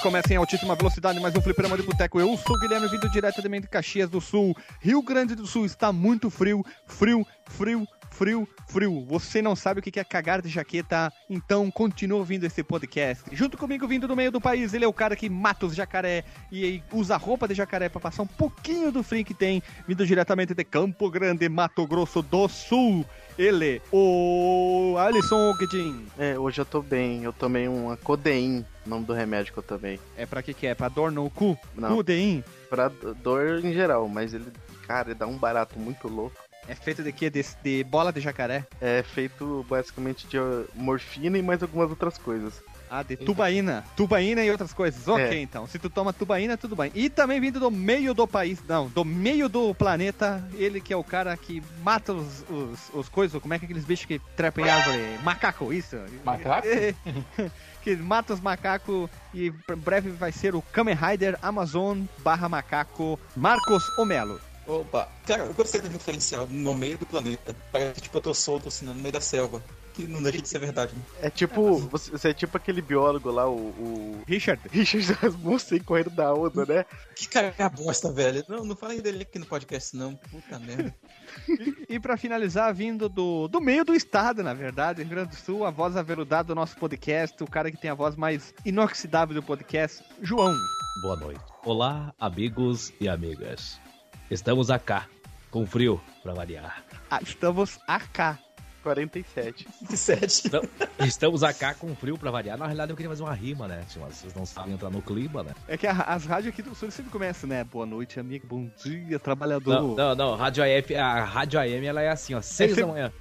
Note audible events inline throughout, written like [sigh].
Recomeça em altíssima velocidade mais um fliperama de boteco. Eu sou o Guilherme, vindo diretamente de Caxias do Sul. Rio Grande do Sul está muito frio, frio, frio, frio, frio. Você não sabe o que é cagar de jaqueta? Então continua ouvindo esse podcast. Junto comigo, vindo do meio do país, ele é o cara que mata os jacaré e usa roupa de jacaré para passar um pouquinho do frio que tem, vindo diretamente de Campo Grande, Mato Grosso do Sul. Ele, o Alisson Ogedin. É, hoje eu tô bem. Eu tomei uma Codein, nome do remédio que eu tomei. É pra que que é? Pra dor no cu? Não. Codein? Pra dor em geral, mas ele, cara, ele dá um barato muito louco. É feito de quê? De, de bola de jacaré? É feito basicamente de morfina e mais algumas outras coisas. Ah, de tubaína. Tubaína e outras coisas. Ok, É. então. Se tu toma tubaína, tudo bem. E também vindo do meio do país, não, do meio do planeta, ele que é o cara que mata os, os, os coisas, como é que aqueles bichos que trepam em árvore? Macaco, isso. Macaco? [laughs] que mata os macacos e em breve vai ser o Kamen Rider Amazon barra macaco Marcos Omelo. Opa, cara, eu gostei do diferencial no meio do planeta. Parece que tipo, eu tô solto assim no meio da selva. Que não deixa de ser verdade, né? É tipo, você, você é tipo aquele biólogo lá, o, o Richard. Richard [laughs] Rasmussen correndo da onda, né? Que cara é a bosta, velho. Não, não falei dele aqui no podcast, não. Puta merda. E pra finalizar, vindo do, do meio do estado, na verdade, Rio Grande do Sul, a voz aveludada do nosso podcast, o cara que tem a voz mais inoxidável do podcast, João. Boa noite. Olá, amigos e amigas. Estamos acá, com frio, pra variar. Ah, estamos AK. 47. Sete. Então, estamos acá com frio pra variar. Na realidade, eu queria fazer uma rima, né? Vocês não sabem entrar no clima, né? É que a- as rádios aqui do Sul sempre começam, né? Boa noite, amigo. Bom dia, trabalhador. Não, não, não. Rádio AM, a Rádio AM, ela é assim, ó. Seis sempre- da manhã.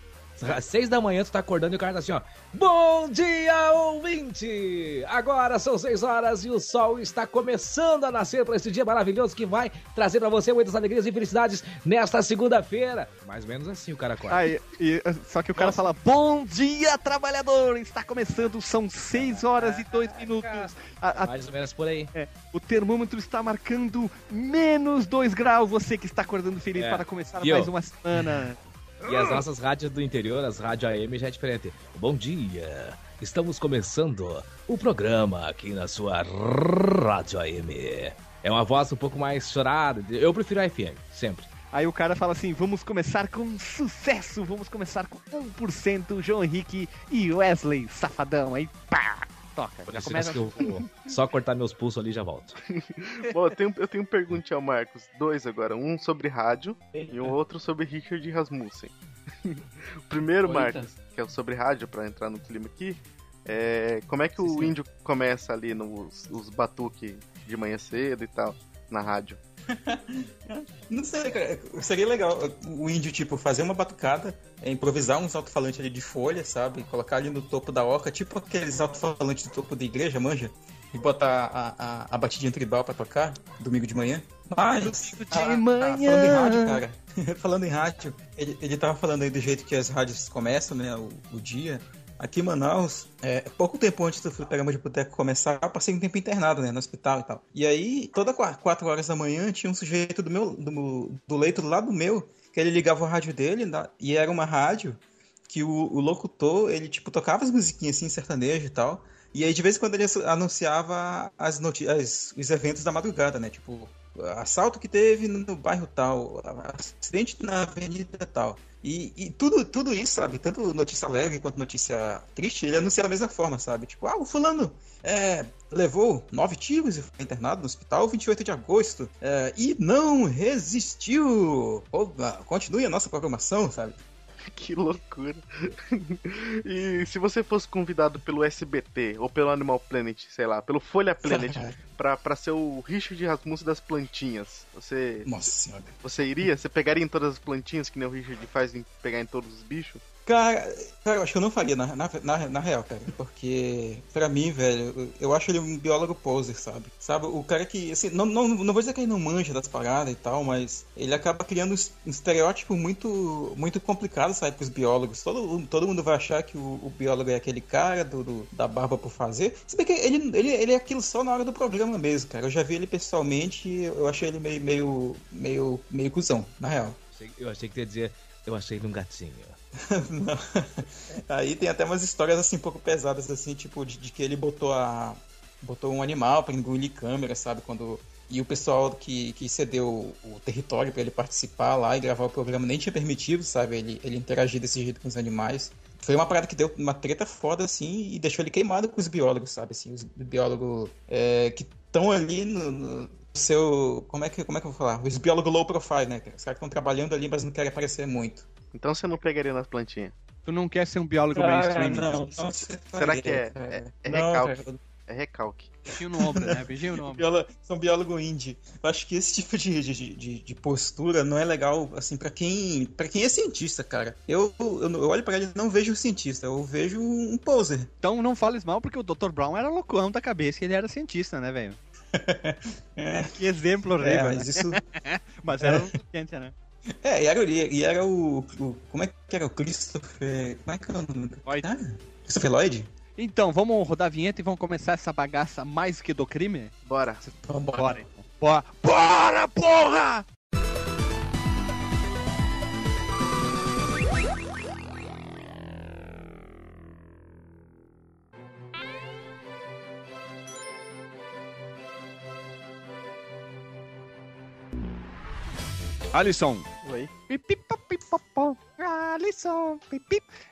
Seis da manhã, tu tá acordando e o cara tá assim, ó. Bom dia, ouvinte! Agora são seis horas e o sol está começando a nascer para esse dia maravilhoso que vai trazer pra você muitas alegrias e felicidades nesta segunda-feira. Mais ou menos assim o cara acorda. Ah, e- só que o cara fala: Bom dia, trabalhador! Está começando, são 6 horas e 2 minutos. A- a- Mais ou menos por aí. é, o termômetro está marcando menos 2 graus. Você que está acordando feliz É. para começar Viu? mais uma semana. E as nossas rádios do interior, as rádio AM já é diferente. Bom dia! Estamos começando o programa aqui na sua rádio AM. É uma voz um pouco mais chorada. Eu prefiro a FM, sempre. Aí o cara fala assim: vamos começar com sucesso, vamos começar com 1%, João Henrique e Wesley, safadão. Aí pá, toca. Por Já começa. que eu vou só cortar meus pulsos ali e já volto. [laughs] Bom, eu tenho, eu tenho um perguntinha ao Marcos. Dois agora. Um sobre rádio e um outro sobre Richard Rasmussen. [laughs] o primeiro, Eita. Marcos, que é o sobre rádio, pra entrar no clima aqui. É, como é que o Sim, sim. índio começa ali nos os batuque de manhã cedo e tal, na rádio? [laughs] Não sei, cara. Seria legal o índio, tipo, fazer uma batucada, é, improvisar uns alto-falantes ali de folha, sabe? Colocar ali no topo da oca, tipo aqueles alto-falantes do topo da igreja, manja? E botar a, a, a batidinha tribal pra tocar, domingo de manhã. Mas, de ah, ah, manhã. falando em rádio, cara. [laughs] falando em rádio, ele, ele tava falando aí do jeito que as rádios começam, né? O, o dia. Aqui em Manaus, é, pouco tempo antes do programa de boteco começar, eu passei um tempo internado, né, no hospital e tal. E aí, toda 4 horas da manhã, tinha um sujeito do meu do, do leito do lado meu, que ele ligava o rádio dele, e era uma rádio que o, o locutor, ele, tipo, tocava as musiquinhas assim, sertanejo e tal. E aí, de vez em quando, ele anunciava as notícias, os eventos da madrugada, né? Tipo, assalto que teve no bairro tal, acidente na avenida tal. E, e tudo, tudo isso, sabe? Tanto notícia alegre quanto notícia triste, ele anuncia da mesma forma, sabe? Tipo, ah, o fulano é, levou nove tiros e foi internado no hospital 28 de agosto é, e não resistiu. Oba, continue a nossa programação, sabe? Que loucura. e se você fosse convidado pelo SBT ou pelo Animal Planet, sei lá, pelo Folha Planet, [laughs] pra, pra ser o Richard Rasmussen das plantinhas, você, Nossa senhora. você iria? Você pegaria em todas as plantinhas que nem o Richard faz em pegar em todos os bichos? Cara, cara, eu acho que eu não faria na, na, na, na real, cara. Porque, pra mim, velho, eu- acho ele um biólogo poser, sabe? Sabe, o cara que, assim, não, não, não vou dizer que ele não manja das paradas e tal, mas ele acaba criando um estereótipo muito, muito complicado, sabe, pros biólogos. Todo, todo mundo vai achar que o, o biólogo é aquele cara do, do- da barba por fazer. Se bem que ele, ele, ele é aquilo só na hora do programa mesmo, cara. Eu já vi ele pessoalmente e eu achei ele meio, meio, meio, meio cuzão, na real. Eu achei que ia dizer, eu achei ele um gatinho. [laughs] Aí tem até umas histórias assim um pouco pesadas assim, tipo de, de que ele botou a botou um animal para engolir câmera, sabe? Quando e o pessoal que, que cedeu o território para ele participar lá e gravar o programa nem tinha permitido, sabe? Ele, ele interagir desse jeito com os animais. Foi uma parada que deu uma treta foda, assim, e deixou ele queimado com os biólogos, sabe? Assim, os biólogos é, que estão ali no, no, seu. Como é, que, como é que eu vou falar? Os biólogos low profile, né? Os caras estão trabalhando ali, mas não querem aparecer muito. Então você não pegaria nas plantinhas? Tu não quer ser um biólogo ah, mainstream? Não, não, Será que é, é, é recalque? Não, é recalque. Beijinho no ombro, né? Beijinho no ombro. São biólogo indie. Eu acho que esse tipo de, de, de, de postura não é legal, assim, para quem para quem é cientista, cara. Eu, eu, eu olho para ele e não vejo um cientista, eu vejo um poser. Então não fales mal, porque o Dr. Brown era loucão da cabeça e ele era cientista, né, velho? [laughs] é. Que exemplo horrível. É, mas né? isso... [laughs] mas era um cientista, né? É, e era, e era o, o, Como é que era o Christopher. Como é que é o nome? Lloyd. Ah, Christopher Lloyd? Então, vamos rodar a vinheta e vamos começar essa bagaça mais que do crime? Bora. Bora. Bora, então. Bora, Bora porra! Alisson. Alisson.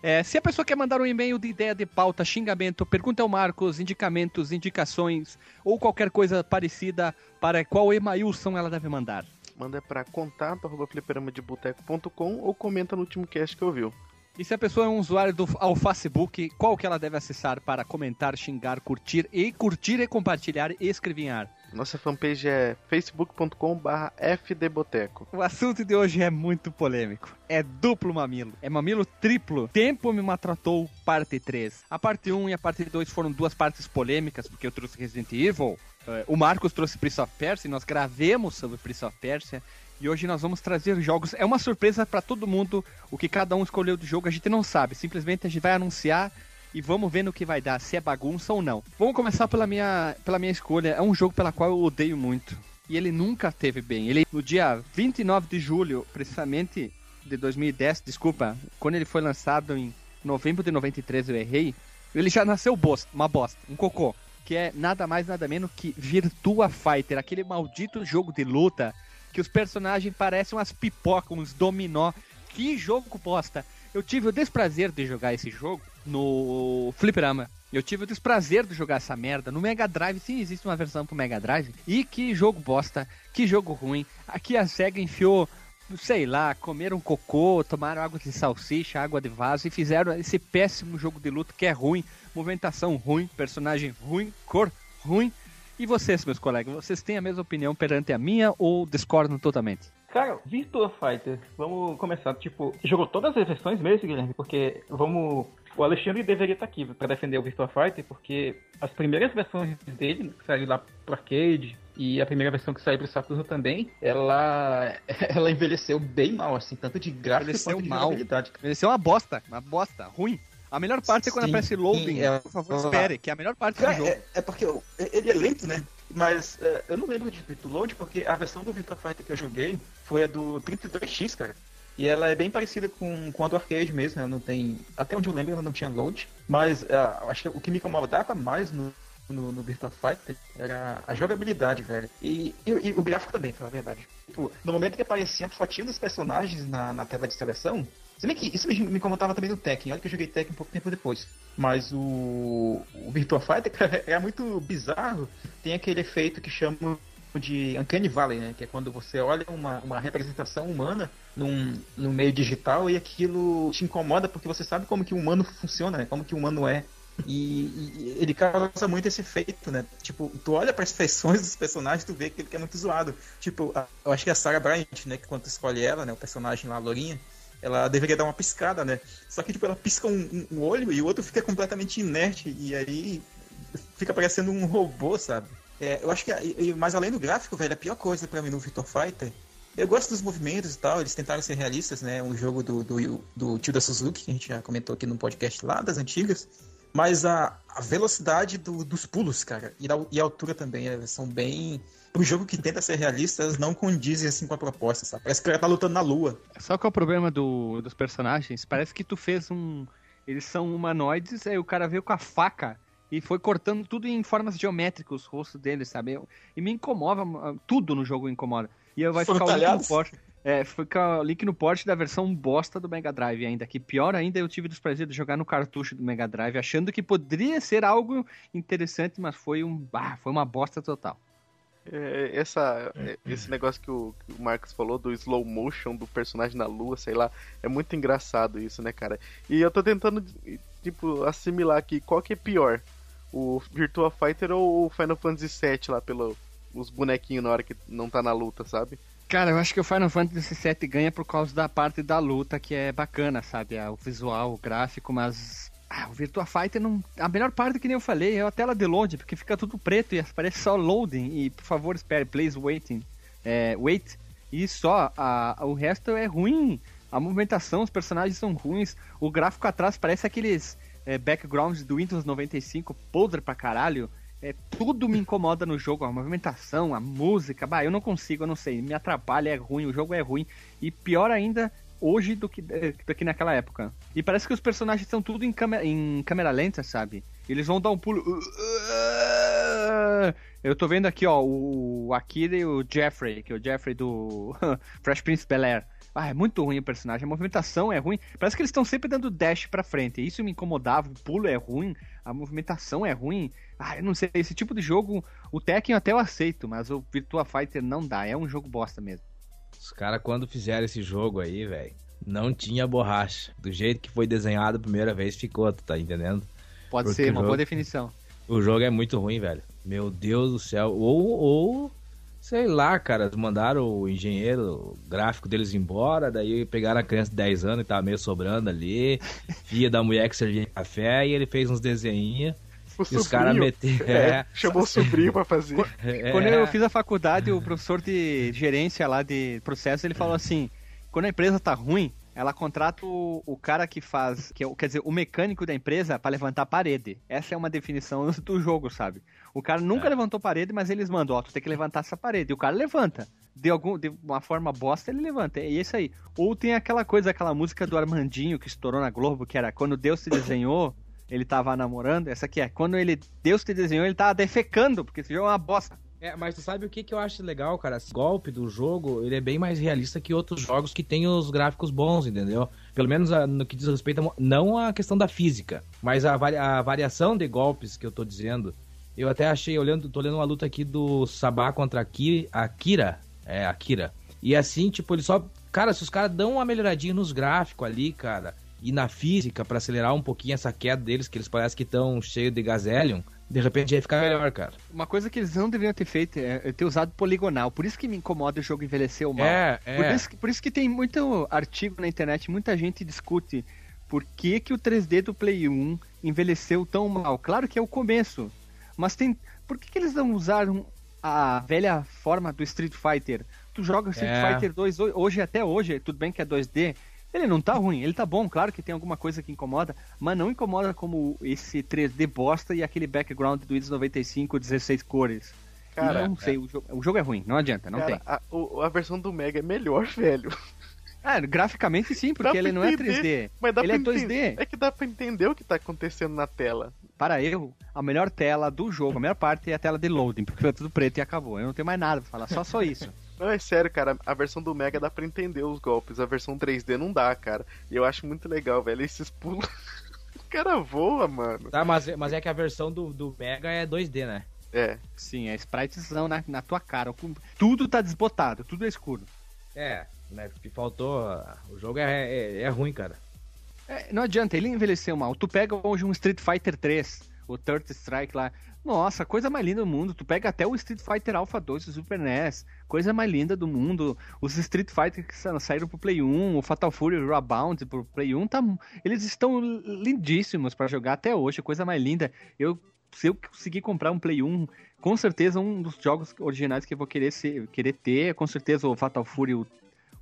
É, se a pessoa quer mandar um e-mail de ideia de pauta, xingamento, pergunta ao Marcos, indicamentos, indicações ou qualquer coisa parecida, para qual e-mailson ela deve mandar? Manda para contato@fliperamadeboteco.com ou comenta no último cast que ouviu. E se a pessoa é um usuário do ao Facebook, qual que ela deve acessar para comentar, xingar, curtir e curtir e compartilhar e escrevinhar? Nossa fanpage é facebook.com/barra fdboteco. O assunto de hoje é muito polêmico. É duplo mamilo. É mamilo triplo. Tempo me maltratou, parte 3. A parte 1 e a parte 2 foram duas partes polêmicas, porque eu trouxe Resident Evil. Eh, o Marcos trouxe Prince of Persia e nós gravemos sobre Prince of Persia. E hoje nós vamos trazer jogos. É uma surpresa para todo mundo o que cada um escolheu do jogo. A gente não sabe. Simplesmente a gente vai anunciar e vamos ver no que vai dar, se é bagunça ou não. Vamos começar pela minha, pela minha escolha. É um jogo pela qual eu odeio muito. E ele nunca teve bem. Ele, no dia 29 de julho, precisamente de 2010, desculpa, quando ele foi lançado em novembro de 93, eu errei. Ele já nasceu bosta, uma bosta, um cocô. Que é nada mais, nada menos que Virtua Fighter, aquele maldito jogo de luta que os personagens parecem umas pipocas, uns dominó. Que jogo bosta! Eu tive o desprazer de jogar esse jogo no Fliperama. Eu tive o desprazer de jogar essa merda no Mega Drive. Sim, existe uma versão pro Mega Drive. E que jogo bosta, que jogo ruim. Aqui a SEGA enfiou, sei lá, comeram cocô, tomaram água de salsicha, água de vaso e fizeram esse péssimo jogo de luta que é ruim, movimentação ruim, personagem ruim, cor ruim. E vocês, meus colegas, vocês têm a mesma opinião perante a minha ou discordam totalmente? Cara, Virtua Fighter, vamos começar, tipo, jogou todas as versões mesmo, Guilherme? Porque vamos o Alexandre deveria estar aqui para defender o Virtua Fighter, porque as primeiras versões dele, que saíram lá pro arcade, e a primeira versão que saiu pro Saturno também, ela, [laughs] ela envelheceu bem mal, assim, tanto de gráfico envelheceu quanto de mal. jogabilidade. Envelheceu uma bosta, uma bosta, ruim. A melhor parte é quando sim, aparece loading. É, por favor, espere, que é a melhor parte do jogo. É, é porque ele é lento, né? Mas é, eu não lembro de load, porque a versão do Virtua Fighter que eu joguei foi a do 32X, cara. E ela é bem parecida com, com a do arcade mesmo, ela não tem. Até onde eu lembro ela não tinha load. Mas uh, acho que o que me incomodava mais no, no, no Fighter era a jogabilidade, velho. E, e, e o gráfico também, pra verdade. Tipo, no momento que aparecia a fotinha dos personagens na, na tela de seleção, se bem que isso me, incomodava também no Tekken. Olha que eu joguei Tekken um pouco tempo depois. Mas o, o Fighter, [laughs] é muito bizarro. Tem aquele efeito que chama de Uncanny Valley, né? Que é quando você olha uma, uma representação humana num, num meio digital e aquilo te incomoda porque você sabe como que o humano funciona, né? Como que o humano é. E, e, ele causa muito esse efeito, né? Tipo, tu olha para as feições dos personagens, tu vê que ele é muito zoado. Tipo, a, eu acho que a Sarah Bryant, né? Que quando tu escolhe ela, né? O personagem lá, a Lourinha, ela deveria dar uma piscada, né? Só que, tipo, ela pisca um, um olho e o outro fica completamente inerte. E aí fica parecendo um robô, sabe? É, eu acho que, mas além do gráfico, velho, a pior coisa para mim no Victor Fighter. Eu gosto dos movimentos e tal, eles tentaram ser realistas, né? Um jogo do, do, do tio da Suzuki, que a gente já comentou aqui no podcast lá das antigas. Mas a, a velocidade do, dos pulos, cara, e a, e a altura também, elas são bem. Pro jogo que tenta ser realista, elas não condizem assim com a proposta, sabe? Parece que o cara tá lutando na lua. Só que é o problema do, dos personagens? Parece que tu fez um. Eles são humanoides, aí o cara veio com a faca e foi cortando tudo em formas geométricas, o rosto dele, sabe? E me incomoda, tudo no jogo incomoda. E vai ficar o link no port. É, fica o link no port da versão bosta do Mega Drive ainda. Que pior ainda, eu tive o prazer de jogar no cartucho do Mega Drive, achando que poderia ser algo interessante, mas foi um, ah, foi uma bosta total. É, essa, é, esse negócio que o, que o Marcos falou do slow motion do personagem na lua, sei lá, é muito engraçado isso, né, cara? E eu tô tentando, tipo, assimilar aqui qual que é pior, o Virtua Fighter ou o Final Fantasy VII lá, pelo, os bonequinhos na hora que não tá na luta, sabe? Cara, eu acho que o Final Fantasy VII ganha por causa da parte da luta que é bacana, sabe? É o visual, o gráfico, mas ah, o Virtua Fighter não. A melhor parte que nem eu falei é a tela de load, porque fica tudo preto e aparece só loading. E por favor, espere, please waiting. É, wait. E só, a, o resto é ruim. A movimentação, os personagens são ruins. O gráfico atrás parece aqueles é, backgrounds do Windows 95, podre pra caralho. É, tudo me incomoda no jogo, a movimentação, a música, bah, eu não consigo, eu não sei, me atrapalha, é ruim, o jogo é ruim. E pior ainda, hoje do que, eh, do que naquela época. E parece que os personagens estão tudo em câmera, em câmera lenta, sabe? Eles vão dar um pulo. Eu tô vendo aqui, ó, o Akira e o Jeffrey, que é o Jeffrey do [laughs] Fresh Prince Bel Air. Ah, é muito ruim o personagem, a movimentação é ruim. Parece que eles estão sempre dando dash pra frente. Isso me incomodava, o pulo é ruim, a movimentação é ruim. Ah, eu não sei, esse tipo de jogo, o Tekken até eu aceito, mas o Virtua Fighter não dá, é um jogo bosta mesmo. Os caras, quando fizeram esse jogo aí, velho, não tinha borracha. Do jeito que foi desenhado a primeira vez, ficou, tu tá entendendo? Pode Porque ser, uma jogo, boa definição. O jogo é muito ruim, velho. Meu Deus do céu. Ou, ou sei lá, cara, mandaram o engenheiro gráfico deles embora, daí pegaram a criança de 10 anos que tava meio sobrando ali, [laughs] filha da mulher que servia café, e ele fez uns desenhinhos o e os caras meteram. É, é, chamou o sobrinho pra fazer. [laughs] Quando eu fiz a faculdade, o professor de gerência lá de processo, ele falou assim: quando a empresa tá ruim, ela contrata o, o cara que faz, que é, quer dizer, o mecânico da empresa para levantar a parede. Essa é uma definição do jogo, sabe? O cara nunca é. levantou parede, mas eles mandam, ó, tu tem que levantar essa parede. E o cara levanta. De, algum, de uma forma bosta, ele levanta. É isso aí. Ou tem aquela coisa, aquela música do Armandinho que estourou na Globo, que era quando Deus te desenhou, ele tava namorando. Essa aqui é, quando ele Deus te desenhou, ele tava defecando, porque esse jogo é uma bosta. É, mas tu sabe o que, que eu acho legal, cara? Esse golpe do jogo, ele é bem mais realista que outros jogos que tem os gráficos bons, entendeu? Pelo menos a, no que diz respeito a, não a questão da física, mas a, a, variação de golpes que eu tô dizendo. Eu até achei, olhando, tô olhando uma luta aqui do Sabá contra a Akira. É, Akira. E assim, tipo, ele só. Cara, se os caras dão uma melhoradinha nos gráficos ali, cara, e na física para acelerar um pouquinho essa queda deles, que eles parecem que estão cheios de gazelium, de repente ia ficar melhor, cara. Uma coisa que eles não deveriam ter feito é ter usado poligonal. Por isso que me incomoda o jogo envelheceu mal. É, é. Por, isso, por isso que tem muito artigo na internet, muita gente discute por que, que o 3D do Play 1 envelheceu tão mal. Claro que é o começo, mas tem. Por que, que eles não usaram a velha forma do Street Fighter? Tu joga Street é. Fighter 2 hoje até hoje, tudo bem que é 2D, ele não tá ruim, ele tá bom, claro que tem alguma coisa que incomoda, mas não incomoda como esse 3D bosta e aquele background do Windows 95 16 cores. Cara, não sei, é... o, jogo, o, jogo, é ruim, não adianta, não cara, tem. A, a, versão do Mega é melhor, [laughs] velho. É, graficamente sim, porque ele não é 3D. Mas dá ele é 2D. Entender, é que dá pra entender o que tá acontecendo na tela. Para eu, a melhor tela do jogo, a melhor parte é a tela de loading, porque foi tudo preto e acabou. Eu não tenho mais nada pra falar, só só isso. [laughs] Não, é sério, cara. A versão do Mega dá pra entender os golpes. A versão 3D não dá, cara. E eu acho muito legal, velho. Esses pulos. [laughs] o cara voa, mano. Tá, mas, mas é que a versão do, do Mega é 2D, né? É. Sim, é spritezão na, na tua cara. Tudo tá desbotado, tudo é escuro. É, né? Faltou. O jogo é, é, é ruim, cara. É, não adianta, ele envelheceu mal. Tu pega hoje um Street Fighter 3, o Third Strike lá. Nossa, coisa mais linda do mundo. Tu pega até o Street Fighter Alpha 2 do Super NES, coisa mais linda do mundo. Os Street Fighter que saíram pro Play 1, o Fatal Fury Rebound pro Play 1, tá, eles estão lindíssimos para jogar até hoje, coisa mais linda. Eu se eu conseguir comprar um Play 1, com certeza um dos jogos originais que eu vou querer, ser, querer ter, com certeza o Fatal Fury, o,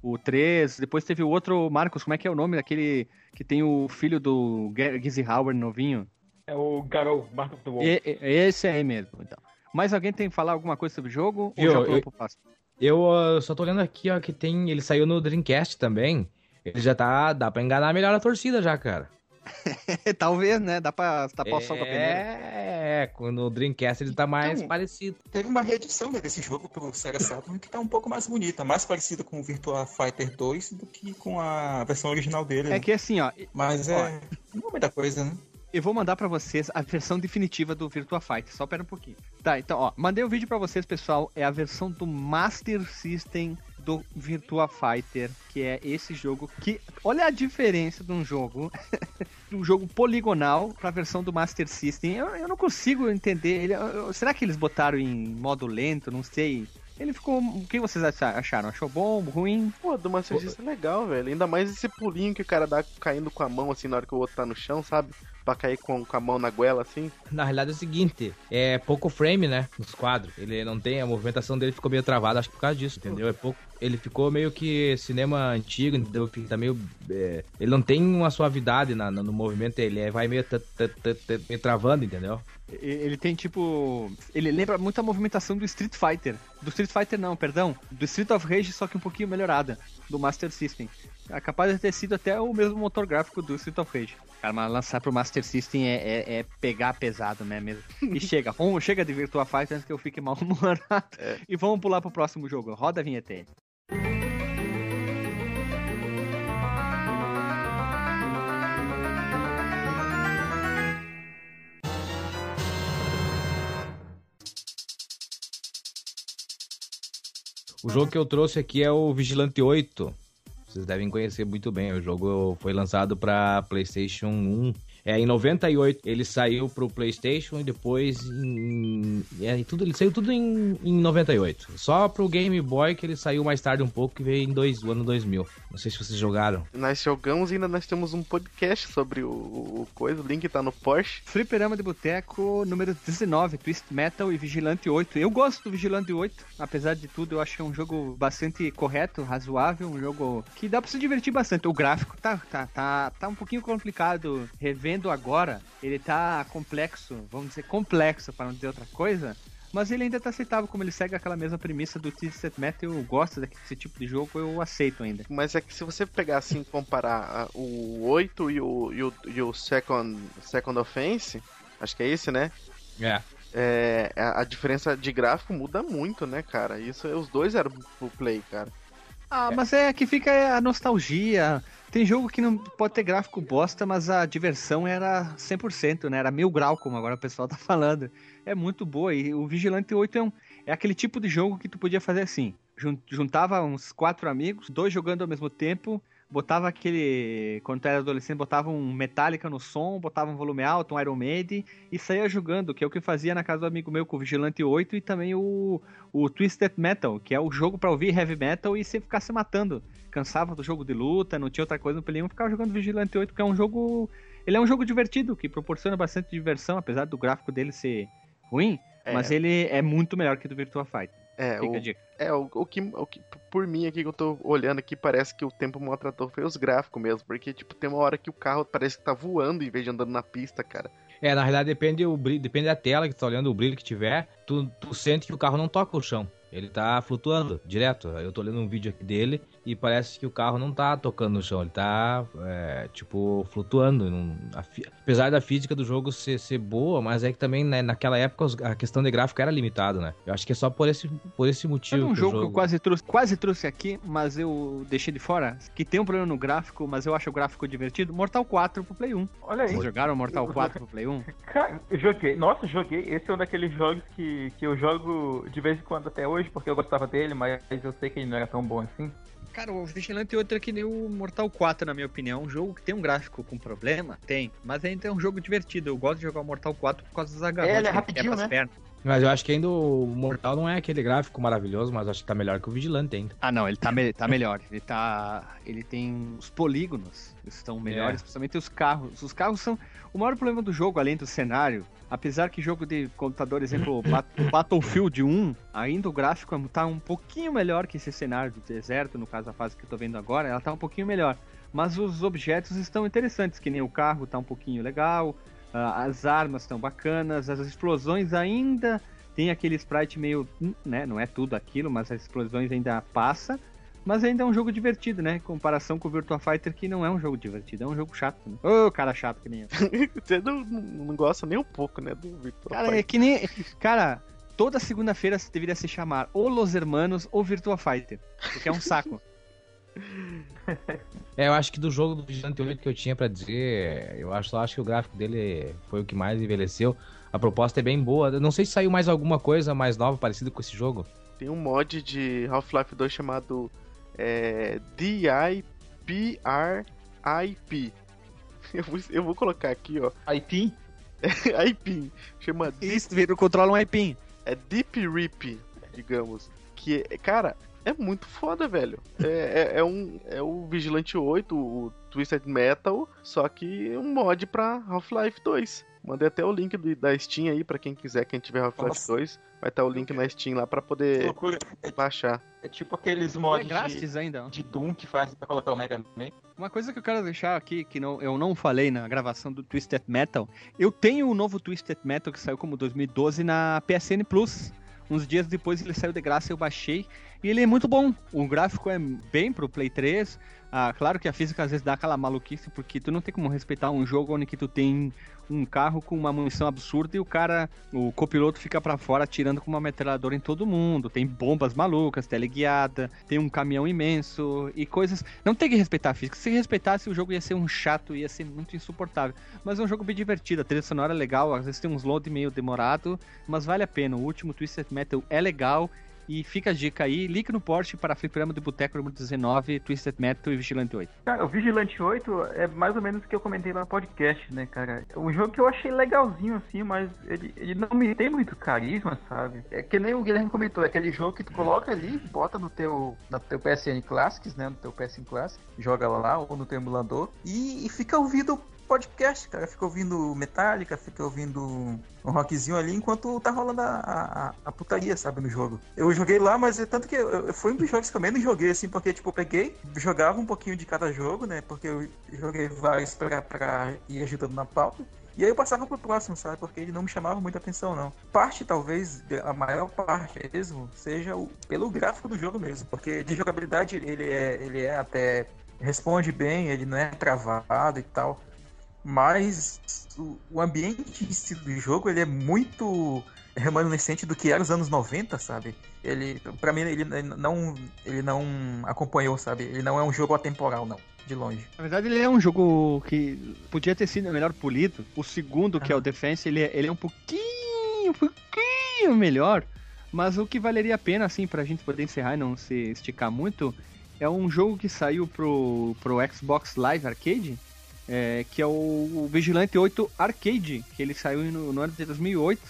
o 3. Depois teve o outro, Marcos, como é que é o nome daquele que tem o filho do Gizzy Howard novinho? É o Garou, of the Wolf. E, esse aí mesmo, então. Mais alguém tem que falar alguma coisa sobre o jogo? Eu, ou já eu, eu uh, só tô olhando aqui, ó, que tem. Ele saiu no Dreamcast também. Ele já tá. Dá pra enganar melhor a torcida já, cara. [laughs] Talvez, né? Dá pra tapar o sol com a peneira. É, quando o Dreamcast ele tá mais Então, parecido. Teve uma reedição né, desse jogo pro Sega Saturn que tá um pouco mais bonita, mais parecida com o Virtua Fighter 2 do que com a versão original dele. É né? que assim, ó, Mas é. Não é muita coisa, né? eu vou mandar pra vocês a versão definitiva do Virtua Fighter. Só pera um pouquinho. Tá, então, ó, mandei um vídeo pra vocês, pessoal. É a versão do Master System do Virtua Fighter, que é esse jogo que, olha a diferença de um jogo, [laughs] um jogo poligonal pra versão do Master System. Eu, eu não consigo entender. Ele, eu- será que eles botaram em modo lento? Não sei. Ele ficou. O que vocês acha- acharam? Achou bom? Ruim? Pô, do Master System é legal, velho. Ainda mais esse pulinho que o cara dá caindo com a mão, assim, na hora que o outro tá no chão, sabe? Pra cair com, com a mão na goela, assim. Na realidade é o seguinte, é pouco frame, né, nos quadros. Ele não tem, a movimentação dele ficou meio travada, acho que por causa disso, entendeu? É pouco, ele ficou meio que cinema antigo, entendeu? Fica meio, é, ele não tem uma suavidade na- no, movimento, ele é- vai meio, tut, tut, tut, meio travando, entendeu? Ele tem tipo. Ele lembra muito a movimentação do Street Fighter. Do Street Fighter, não, perdão. Do Street of Rage, só que um pouquinho melhorada. Do Master System. É capaz de ter sido até o mesmo motor gráfico do Street of Rage. Cara, mas lançar pro Master System é, é- é pegar pesado, né mesmo? E chega, vamos, chega de Virtua Fighter antes que eu fique mal-humorado. [laughs] E vamos pular pro próximo jogo. Roda a vinheta aí. O jogo que eu trouxe aqui é o Vigilante 8. Vocês devem conhecer muito bem. O jogo foi lançado para PlayStation 1. É, em 98 ele saiu pro PlayStation e depois em, é, tudo, ele saiu tudo em, em 98. Só pro Game Boy que ele saiu mais tarde um pouco, que veio em dois, o ano 2000. Não sei se vocês jogaram. Nós jogamos e ainda nós temos um podcast sobre o, o coisa. O link tá no Porsche. Fliperama de Boteco número 19, Twist Metal e Vigilante 8. Eu gosto do Vigilante 8, apesar de tudo, eu acho que é um jogo bastante correto, razoável, um jogo que dá pra se divertir bastante. O gráfico tá, tá, tá, tá um pouquinho complicado, revendo agora, ele tá complexo, vamos dizer complexo, para não dizer outra coisa. Mas ele ainda tá aceitável, como ele segue aquela mesma premissa do Twisted Metal, eu gosto desse tipo de jogo, eu aceito ainda. Mas é que se você pegar assim e comparar ah, o 8 e o, e o, e o second, second Offense, acho que é esse, né? É. É, a, a diferença de gráfico muda muito, né, cara? Isso, os dois eram pro Play, cara. Ah, mas é que fica a nostalgia. Tem jogo que não pode ter gráfico bosta, mas a diversão era 100%, né? Era mil grau, como agora o pessoal tá falando. É muito boa. E o Vigilante 8 é, um, é aquele tipo de jogo que tu podia fazer assim. Jun- Juntava uns quatro amigos, dois jogando ao mesmo tempo, botava aquele. Quando tu era adolescente, botava um Metallica no som, botava um volume alto, um Iron Maiden e saía jogando, que é o que eu fazia na casa do amigo meu com o Vigilante 8 e também o, o Twisted Metal, que é o jogo pra ouvir heavy metal e sempre ficar se matando. Cansava do jogo de luta, não tinha outra coisa no Play 1, ficava jogando Vigilante 8, que é um jogo. Ele é um jogo divertido, que proporciona bastante diversão, apesar do gráfico dele ser ruim, É. mas ele é muito melhor que o do Virtua Fighter. É, Fica o, a dica. é o, o, que, o que, por mim aqui que eu tô olhando aqui, parece que o tempo maltratou foi os gráficos mesmo. Porque, tipo, tem uma hora que o carro parece que tá voando em vez de andando na pista, cara. É, na realidade depende, o brilho, depende da tela que tu tá olhando, o brilho que tiver, tu, tu sente que o carro não toca o chão. Ele tá flutuando direto. Eu tô olhando um vídeo aqui dele e parece que o carro não tá tocando no chão, ele tá, é, tipo, flutuando. Não- fi- apesar da física do jogo ser, ser boa, mas é que também, né, naquela época, a questão de gráfico era limitada, né? Eu acho que é só por esse, por esse motivo. Sabe um que o jogo, que eu quase trouxe, quase trouxe aqui, mas eu deixei de fora, que tem um problema no gráfico, mas eu acho o gráfico divertido? Mortal 4 pro Play 1. Olha aí. Vocês jogaram Mortal 4 pro Play 1? Cara, eu joguei. Nossa, joguei. Esse é um daqueles jogos que, que eu jogo de vez em quando até hoje, porque eu gostava dele, mas eu sei que ele não era tão bom assim. Cara, o Vigilante 8 é que nem o Mortal 4, na minha opinião. Um jogo que tem um gráfico com problema, tem. Mas ainda é um jogo divertido. Eu gosto de jogar o Mortal 4 por causa dos agarrões. É, ele é rapidinho, né? pernas. Mas eu acho que ainda o Mortal não é aquele gráfico maravilhoso, mas acho que tá melhor que o Vigilante ainda. Ah, não, ele tá, me- tá melhor. Ele tá. Ele tem. Os polígonos estão melhores, É. principalmente os carros. Os carros são. O maior problema do jogo, além do cenário, apesar que jogo de computador, exemplo, Bat- Battlefield 1, ainda o gráfico tá um pouquinho melhor que esse cenário do deserto, no caso a fase que eu tô vendo agora, ela tá um pouquinho melhor. Mas os objetos estão interessantes, que nem o carro tá um pouquinho legal, as armas estão bacanas, as explosões ainda tem aquele sprite meio, hum, né, não é tudo aquilo, mas as explosões ainda passa. Mas ainda é um jogo divertido, né? Em comparação com o Virtua Fighter, que não é um jogo divertido, é um jogo chato. Né? Ô, cara chato que nem eu. [laughs] Você não, não, gosta nem um pouco, né, do Virtua Cara, Fighter. é que nem. Cara, toda segunda-feira deveria se chamar ou Los Hermanos ou Virtua Fighter. Porque é um saco. [laughs] [laughs] É, eu acho que do jogo do Vigilante 8 que eu tinha pra dizer, eu acho, só acho que o gráfico dele foi o que mais envelheceu. A proposta é bem boa. Eu não sei se saiu mais alguma coisa mais nova parecida com esse jogo. Tem um mod de Half-Life 2 chamado é, DIPRIP. [laughs] Eu vou, eu vou colocar aqui, ó. IP? [laughs] IP. Chama Isso, tu controla um iPin. é Deep Rip, digamos. Que, é- cara, é muito foda, velho. É, é, é um, é o Vigilante 8, o Twisted Metal, só que um mod pra Half-Life 2. Mandei até o link do- da Steam aí pra quem quiser, quem tiver Half-Life Nossa. 2. Vai estar o link na Steam lá pra Que poder. É, baixar. é tipo aqueles É mods de, grátis ainda. de Doom que fazem pra colocar o Mega Man. Uma coisa que eu quero deixar aqui, que não, eu não falei na gravação do Twisted Metal, eu tenho o novo Twisted Metal que saiu como 2012 na PSN Plus. Uns dias depois ele saiu de graça, eu baixei. E ele é muito bom. O gráfico é bem pro Play 3. Ah, claro que a física às vezes dá aquela maluquice, porque tu não tem como respeitar um jogo onde que tu tem um carro com uma munição absurda e o cara, o copiloto fica pra fora atirando com uma metralhadora em todo mundo. Tem bombas malucas, teleguiada, tem um caminhão imenso e coisas. Não tem que respeitar a física. Se respeitasse, o jogo ia ser um chato, ia ser muito insuportável. Mas é um jogo bem divertido, a trilha sonora é legal, às vezes tem uns load meio demorado, mas vale a pena. O último Twisted Metal é legal. E fica a dica aí, link no Porsche para Fliperama do Boteco número 19, Twisted Metal e Vigilante 8. Cara, o Vigilante 8 é mais ou menos o que eu comentei lá no podcast, né, cara? É um jogo que eu achei legalzinho, assim, mas ele, ele não me tem muito carisma, sabe? É que nem o Guilherme comentou, é aquele jogo que tu coloca ali, bota no teu, no teu PSN Classics, né, no teu PSN Classic, joga lá ou no teu emulador e, e fica ouvindo podcast, cara. Fica ouvindo Metallica, fica ouvindo um rockzinho ali enquanto tá rolando a, a, a putaria, sabe, no jogo. Eu joguei lá, mas é tanto que eu, eu- foi um dos jogos que eu menos joguei, assim, porque, tipo, eu peguei, jogava um pouquinho de cada jogo, né, porque eu joguei vários pra, pra ir ajudando na pauta. E aí eu passava pro próximo, sabe? Porque ele não me chamava muita atenção, não. Parte, talvez, a maior parte mesmo, seja o- pelo gráfico do jogo mesmo. Porque de jogabilidade ele é, ele é até. responde bem, ele não é travado e tal. Mas o, ambiente em si do jogo ele é muito remanescente do que era os anos 90, sabe? Ele, para mim, ele não, ele não acompanhou, sabe? Ele não é um jogo atemporal, não, de longe. Na verdade, ele é um jogo que podia ter sido melhor polido. O segundo, que é o Defense, ele é, ele é um pouquinho, um pouquinho melhor. Mas o que valeria a pena, assim, pra gente poder encerrar e não se esticar muito, é um jogo que saiu pro, pro Xbox Live Arcade, é, que é o, o Vigilante 8 Arcade, que ele saiu no, no ano de 2008.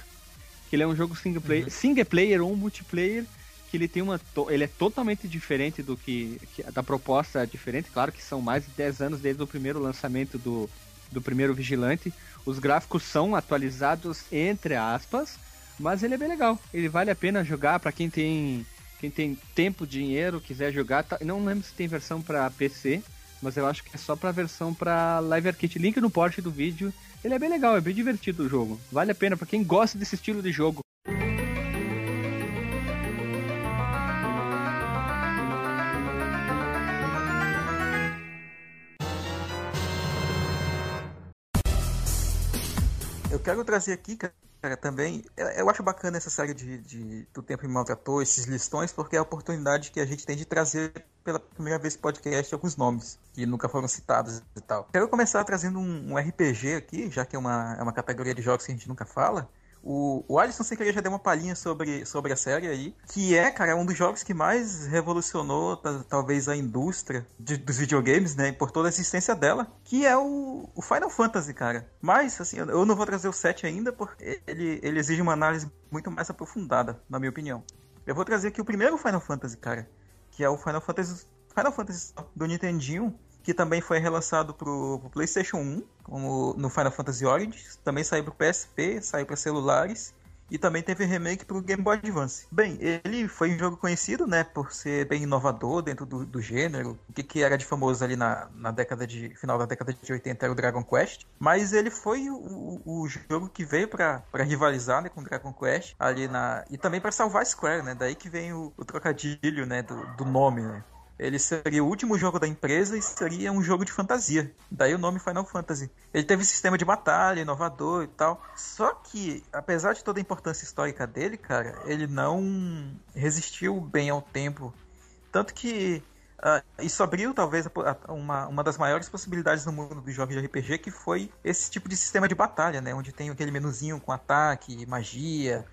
Que ele é um jogo single player, single player ou multiplayer, que ele tem uma. Ele é totalmente diferente do que, que- da proposta é diferente. Claro que são mais de 10 anos desde o primeiro lançamento do, do primeiro Vigilante. Os gráficos são atualizados entre aspas, mas ele é bem legal. Ele vale a pena jogar para quem tem quem tem tempo, dinheiro, quiser jogar. Tá- não lembro se tem versão para PC, mas eu acho que é só pra versão para Live Arcade. Link no porte do vídeo. Ele é bem legal, é bem divertido o jogo. Vale a pena para quem gosta desse estilo de jogo. Eu quero trazer aqui, cara, também. Eu, eu acho bacana essa série de, de Do Tempo Me Maltratou, esses listões, porque é a oportunidade que a gente tem de trazer pela primeira vez no podcast alguns nomes que nunca foram citados e tal. Quero começar trazendo um, um RPG aqui, já que é uma, é uma categoria de jogos que a gente nunca fala. O, o Alisson querer já deu uma palhinha sobre, sobre a série aí, que é, cara, um dos jogos que mais revolucionou ta- talvez a indústria de- dos videogames, né, por toda a existência dela, que é o, o Final Fantasy, cara. Mas, assim, eu eu não vou trazer o 7 ainda, porque ele, ele exige uma análise muito mais aprofundada, na minha opinião. Eu vou trazer aqui o primeiro Final Fantasy, cara, que é o Final Fantasy, Final Fantasy do Nintendinho, que também foi relançado pro, pro PlayStation 1, como no Final Fantasy Origins, também saiu pro PSP, saiu para celulares e também teve remake pro Game Boy Advance. Bem, ele foi um jogo conhecido, né, por ser bem inovador dentro do, do gênero. O que, que era de famoso ali na, na década de final da década de 80 era o Dragon Quest, mas ele foi o, o, o jogo que veio para rivalizar né, com o Dragon Quest ali na e também para salvar Square, né? Daí que vem o, o trocadilho, né, do, do nome, né? Ele seria o último jogo da empresa e seria um jogo de fantasia. Daí o nome Final Fantasy. Ele teve sistema de batalha, inovador e tal. Só que, apesar de toda a importância histórica dele, cara, ele não resistiu bem ao tempo. Tanto que Uh, isso abriu talvez uma, uma das maiores possibilidades no mundo dos jogos de RPG, que foi esse tipo de sistema de batalha, né? Onde tem aquele menuzinho com ataque, magia,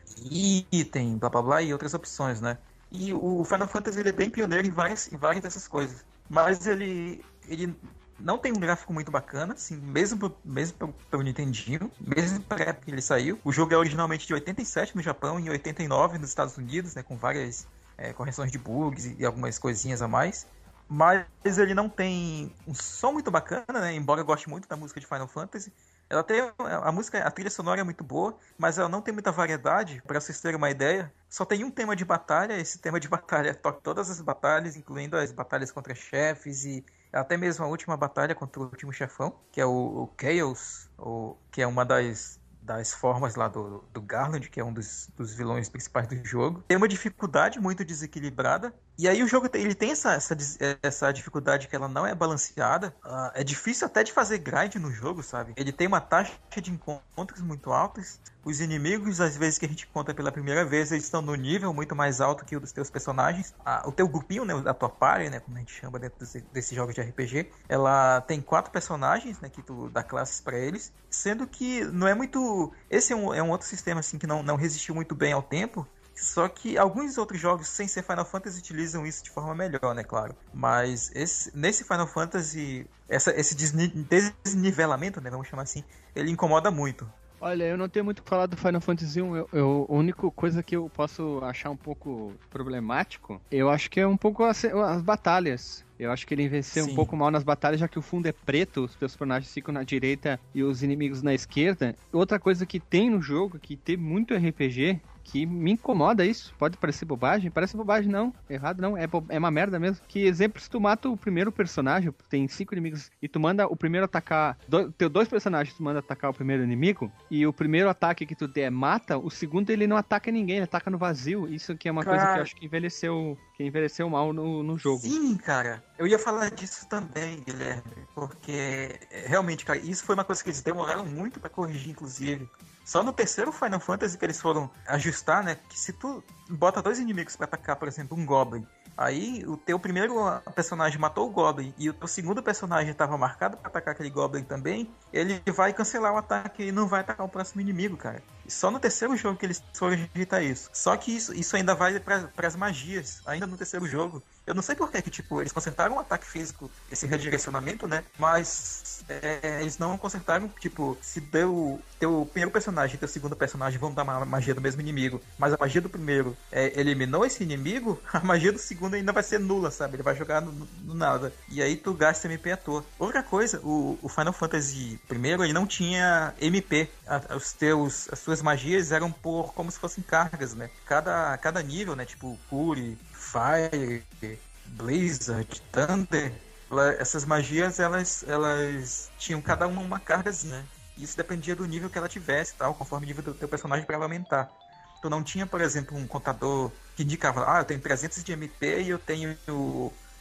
item, blá blá blá e outras opções, né? E o Final Fantasy ele é bem pioneiro em várias, em várias dessas coisas. Mas ele, ele não tem um gráfico muito bacana, assim, mesmo mesmo pelo, pelo Nintendinho, mesmo pra época que ele saiu. O jogo é originalmente de 87 no Japão e 89 nos Estados Unidos, né? Com várias é, correções de bugs e algumas coisinhas a mais. Mas ele não tem um som muito bacana, né? Embora eu goste muito da música de Final Fantasy. Ela tem a música, a trilha sonora é muito boa, mas ela não tem muita variedade. Para vocês terem uma ideia, só tem um tema de batalha. Esse tema de [laughs] batalha toca todas as batalhas, incluindo as batalhas contra chefes e até mesmo a última batalha contra o último chefão, que é o, o Chaos, o, que é uma das das formas lá do, do Garland, que é um dos, dos vilões principais do jogo. Tem uma dificuldade muito desequilibrada. E aí o jogo ele tem essa, essa, essa dificuldade que ela não é balanceada. Uh, é difícil até de fazer grind no jogo, sabe? Ele tem uma taxa de encontros muito altas. Os inimigos, às vezes que a gente encontra pela primeira vez, eles estão no nível muito mais alto que o dos teus personagens. Ah, o teu grupinho, né, a tua party, né, como a gente chama dentro desse, desse jogo de RPG, ela tem quatro personagens, né, que tu dá classes para eles, sendo que não é muito... Esse é um, é um outro sistema, assim, que não, não resistiu muito bem ao tempo, só que alguns outros jogos sem ser Final Fantasy utilizam isso de forma melhor, né, claro. Mas esse, nesse Final Fantasy, essa, esse desnivelamento, né, vamos chamar assim, ele incomoda muito. Olha, eu não tenho muito o que falar do Final Fantasy 1. Eu, eu, a única coisa que eu posso achar um pouco problemático, eu acho que é um pouco as, as batalhas. Eu acho que ele envelheceu um pouco mal nas batalhas, já que o fundo é preto, os personagens ficam na direita e os inimigos na esquerda. Outra coisa que tem no jogo, que tem muito RPG, que me incomoda isso. Pode parecer bobagem, parece bobagem não, errado não, é, é uma merda mesmo. Que exemplo, se tu mata o primeiro personagem, tem cinco inimigos, e tu manda o primeiro atacar, do, teu dois personagens tu manda atacar o primeiro inimigo, e o primeiro ataque que tu der mata, o segundo ele não ataca ninguém, ele ataca no vazio. Isso que é uma cara... coisa que eu acho que envelheceu, que envelheceu mal no, no jogo. Sim, cara. Eu ia falar disso também, Guilherme, porque realmente, cara, isso foi uma coisa que eles demoraram muito para corrigir, inclusive. Só no terceiro Final Fantasy que eles foram ajustar, né? Que se tu bota dois inimigos para atacar, por exemplo, um Goblin, aí o teu primeiro personagem matou o Goblin e o teu segundo personagem estava marcado para atacar aquele Goblin também, ele vai cancelar o ataque e não vai atacar o próximo inimigo, cara. Só no terceiro jogo que eles foram ajeitar isso. Só que isso, isso ainda vale para as magias, ainda no terceiro jogo. Eu não sei por que tipo, eles consertaram o ataque físico, esse redirecionamento, né? Mas é, eles não consertaram, tipo, se deu teu primeiro personagem e teu segundo personagem vão dar uma magia do mesmo inimigo, mas a magia do primeiro é, eliminou esse inimigo, [laughs] a magia do segundo ainda vai ser nula, sabe? Ele vai jogar no, no nada. E aí tu gasta MP à toa. Outra coisa, o, o Final Fantasy primeiro ele não tinha MP. A, os teus, as suas magias eram por como se fossem cargas, né? Cada, cada nível, né? Tipo, Cure, Fire, Blizzard, Thunder, essas magias elas, elas tinham cada uma uma cargazinha. Né? Isso dependia do nível que ela tivesse, tal, conforme o nível do teu personagem para aumentar. Tu não tinha, por exemplo, um contador que indicava, ah, eu tenho 300 de MP e eu tenho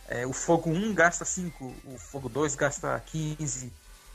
é, o fogo 1 gasta 5, o fogo 2 gasta 15.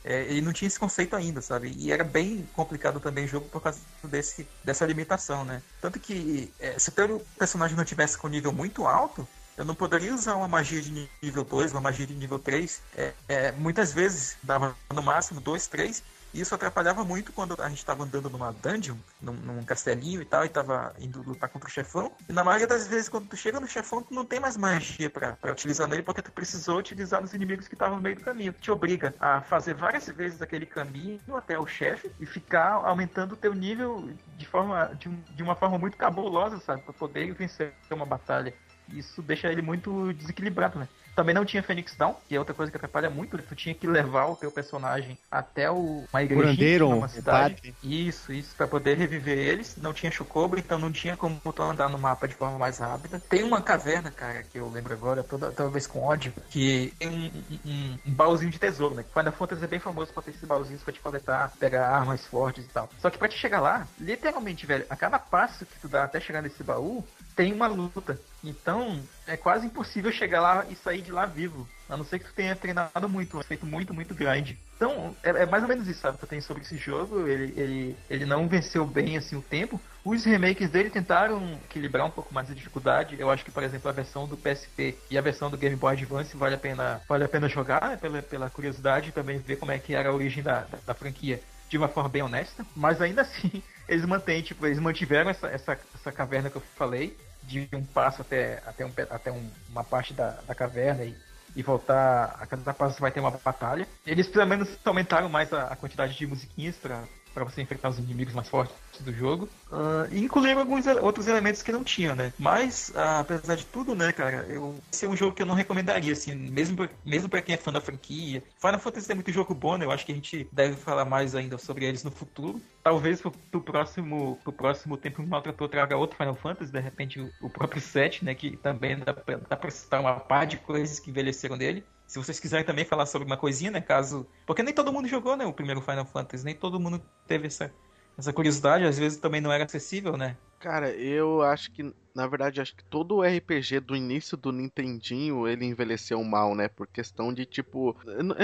É, ele não tinha esse conceito ainda, sabe? E era bem complicado também o jogo por causa desse, dessa limitação, né? Tanto que é, se o personagem não tivesse com nível muito alto, eu não poderia usar uma magia de nível 2, uma magia de nível 3. É, é, muitas vezes dava no máximo 2, 3, e isso atrapalhava muito quando a gente estava andando numa dungeon, num, num, castelinho e tal, e tava indo lutar contra o chefão. E na maioria das vezes, quando tu chega no chefão, tu não tem mais magia para utilizar nele, porque tu precisou utilizar nos inimigos que estavam no meio do caminho. Tu te obriga a fazer várias vezes aquele caminho até o chefe e ficar aumentando o teu nível de forma de, de uma forma muito cabulosa, sabe? Pra poder vencer uma batalha. Isso deixa ele muito desequilibrado, né? Também não tinha Phoenix Down, que é outra coisa que atrapalha muito. Tu tinha que levar o teu personagem até o, uma igreja, uma cidade. Isso, isso, para poder reviver eles. Não tinha Chocobo, então não tinha como tu andar no mapa de forma mais rápida. Tem uma caverna, cara, que eu lembro agora, toda, toda vez com ódio, que tem um, um, um baúzinho de tesouro, né? Final Fantasy é bem famoso por ter esses baúzinhos pra te coletar, pegar armas fortes e tal. Só que pra te chegar lá, literalmente, velho, a cada passo que tu dá até chegar nesse baú, tem uma luta. Então, é quase impossível chegar lá e sair de lá vivo. A não ser que tu tenha treinado muito, feito muito, muito grande. Então, é, é mais ou menos isso, sabe, que eu tenho sobre esse jogo. Ele, ele, ele não venceu bem, assim, o tempo. Os remakes dele tentaram equilibrar um pouco mais a dificuldade. Eu acho que, por exemplo, a versão do PSP e a versão do Game Boy Advance vale a pena, vale a pena jogar, né, pela, pela curiosidade, também ver como é que era a origem da, da, da franquia de uma forma bem honesta. Mas ainda assim, [laughs] eles mantêm, tipo, eles mantiveram essa, essa, essa caverna que eu falei, de um passo até, até, um, até um, uma parte da, da caverna e, e voltar. A cada passo vai ter uma batalha. Eles pelo menos aumentaram mais a, a quantidade de musiquinhas para para você enfrentar os inimigos mais fortes do jogo. Uh, e inclusive alguns outros elementos que não tinha, né? Mas, uh, apesar de tudo, né, cara, eu, esse é um jogo que eu não recomendaria, assim, mesmo, mesmo para quem é fã da franquia. Final Fantasy é muito jogo bom, né? Eu acho que a gente deve falar mais ainda sobre eles no futuro. Talvez pro, pro próximo, pro próximo tempo o Maltrator traga outro Final Fantasy, de repente o, o próprio 7, né? Que também dá pra, dá pra citar uma par de coisas que envelheceram dele. Se vocês quiserem também falar sobre uma coisinha, né? Caso. Porque nem todo mundo jogou, né? O primeiro Final Fantasy, nem todo mundo teve essa, essa curiosidade, às vezes também não era acessível, né? Cara, eu acho que, na verdade, acho que todo o RPG do início do Nintendinho, ele envelheceu mal, né? Por questão de, tipo...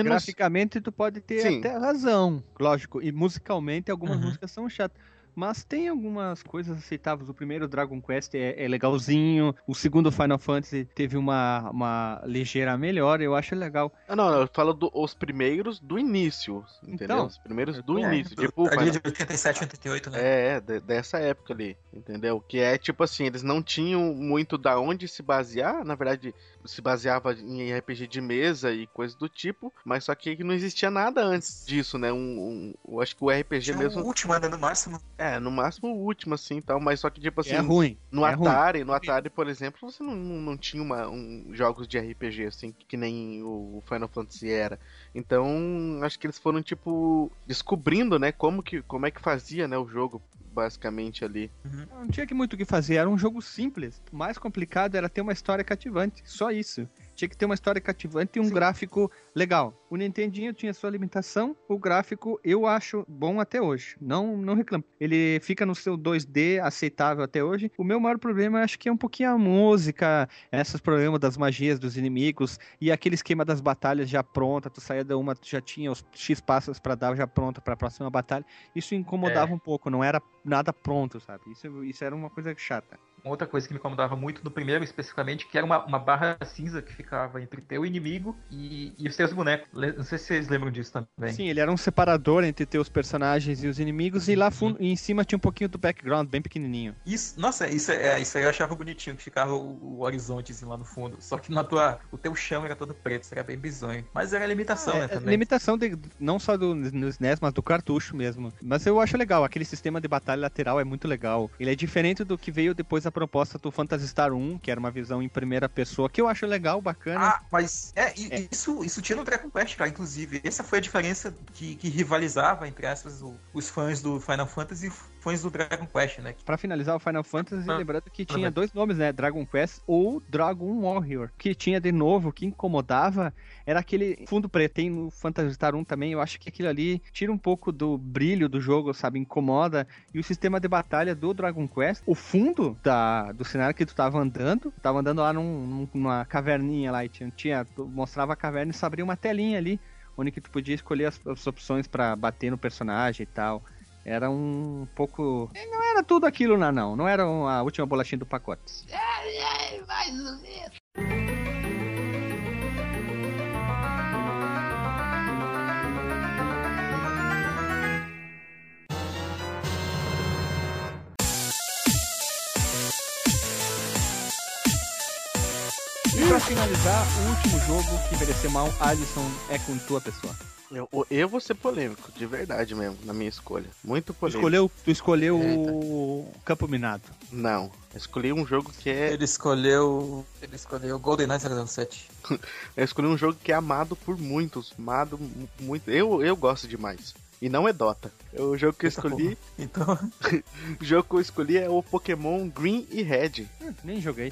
Graficamente, tu pode ter Sim. até razão, lógico. E musicalmente, algumas Uhum. músicas são chatas. Mas tem algumas coisas aceitáveis. O primeiro Dragon Quest é, é legalzinho. O segundo Final Fantasy teve uma, uma ligeira melhor. Eu acho legal. Ah, não, eu falo dos primeiros do início, entendeu? Então, Os primeiros eu do tô- início. Tipo, Ali Final- de 87, 88, né? É, é, de- dessa época ali, entendeu? Que é tipo assim, eles não tinham muito da onde se basear, na verdade, se baseava em RPG de mesa e coisas do tipo, mas só que não existia nada antes disso, né? Um, um- eu acho que o RPG Tinha mesmo, o último, né? No máximo. é, no máximo o último assim, tal, mas só que tipo assim, é ruim. no é ruim. Atari, no Atari, por exemplo, você não, não, não tinha uma, um, jogos de RPG assim, que nem o Final Fantasy era. Então, acho que eles foram tipo descobrindo, né, como que como é que fazia, né, o jogo basicamente ali. Não tinha muito o que fazer. Era um jogo simples. O mais complicado era ter uma história cativante. Só isso. Tinha que ter uma história cativante e um Sim. gráfico legal. O Nintendinho tinha sua limitação. O gráfico eu acho bom até hoje. Não, não reclamo. Ele fica no seu 2D aceitável até hoje. O meu maior problema acho que é um pouquinho a música, esses problemas das magias dos inimigos e aquele esquema das batalhas já pronta. Tu saía da uma, tu já tinha os X passos pra dar já pronta pra próxima batalha. Isso incomodava um pouco. Não era nada pronto, sabe? Isso, isso era uma coisa chata. Uma outra coisa que me incomodava muito no primeiro, especificamente, que era uma, uma barra cinza que ficava entre teu inimigo e, e os teus bonecos. Le- Não sei se vocês lembram disso também. Sim, ele era um separador entre teus personagens e os inimigos, e lá fundo, e em cima tinha um pouquinho do background, bem pequenininho. Isso, nossa, isso, é, isso aí eu achava bonitinho, que ficava o, o horizonte assim, lá no fundo. Só que na tua, o teu chão era todo preto, isso era bem bizonho. Mas era limitação, né, É, também. limitação de- não só do no SNES, mas do cartucho mesmo. Mas eu acho legal, aquele sistema de batalha lateral é muito legal. Ele é diferente do que veio depois a proposta do Phantasy Star 1, que era uma visão em primeira pessoa, que eu acho legal, bacana. Ah, mas é, É. Isso, isso tinha no Dragon Quest, cara, inclusive. Essa foi a diferença que, que rivalizava, entre aspas, o- os fãs do Final Fantasy fãs do Dragon Quest, né? Pra finalizar o Final Fantasy, Ah, lembrando que tinha dois nomes, né? Dragon Quest ou Dragon Warrior. Que tinha de novo, que incomodava, era aquele fundo preto. Tem no Phantasy Star 1 também, eu acho que aquilo ali tira um pouco do brilho do jogo, sabe? Incomoda. E o sistema de batalha do Dragon Quest, o fundo da, do cenário que tu tava andando, tava andando lá num- num- numa caverninha lá e tinha, tinha tu mostrava a caverna e só abria uma telinha ali, onde que tu podia escolher as, as opções pra bater no personagem e tal. Era um pouco. Não era tudo aquilo, não, não. Não era a última bolachinha do pacote. E pra finalizar, o último jogo que envelheceu mal, Alisson, é com tua pessoa. Eu, eu vou ser polêmico, de verdade mesmo, na minha escolha. Muito polêmico. escolheu, tu escolheu o Campo Minado. Não, eu escolhi um jogo que é. Ele escolheu. Ele escolheu GoldenEye 007. [laughs] Eu escolhi um jogo que é amado por muitos. Amado mu- muito. Eu, eu gosto demais. E não é Dota. O jogo que eu escolhi. Então, [laughs] O jogo que eu escolhi é o Pokémon Green e Red. Hum, nem joguei.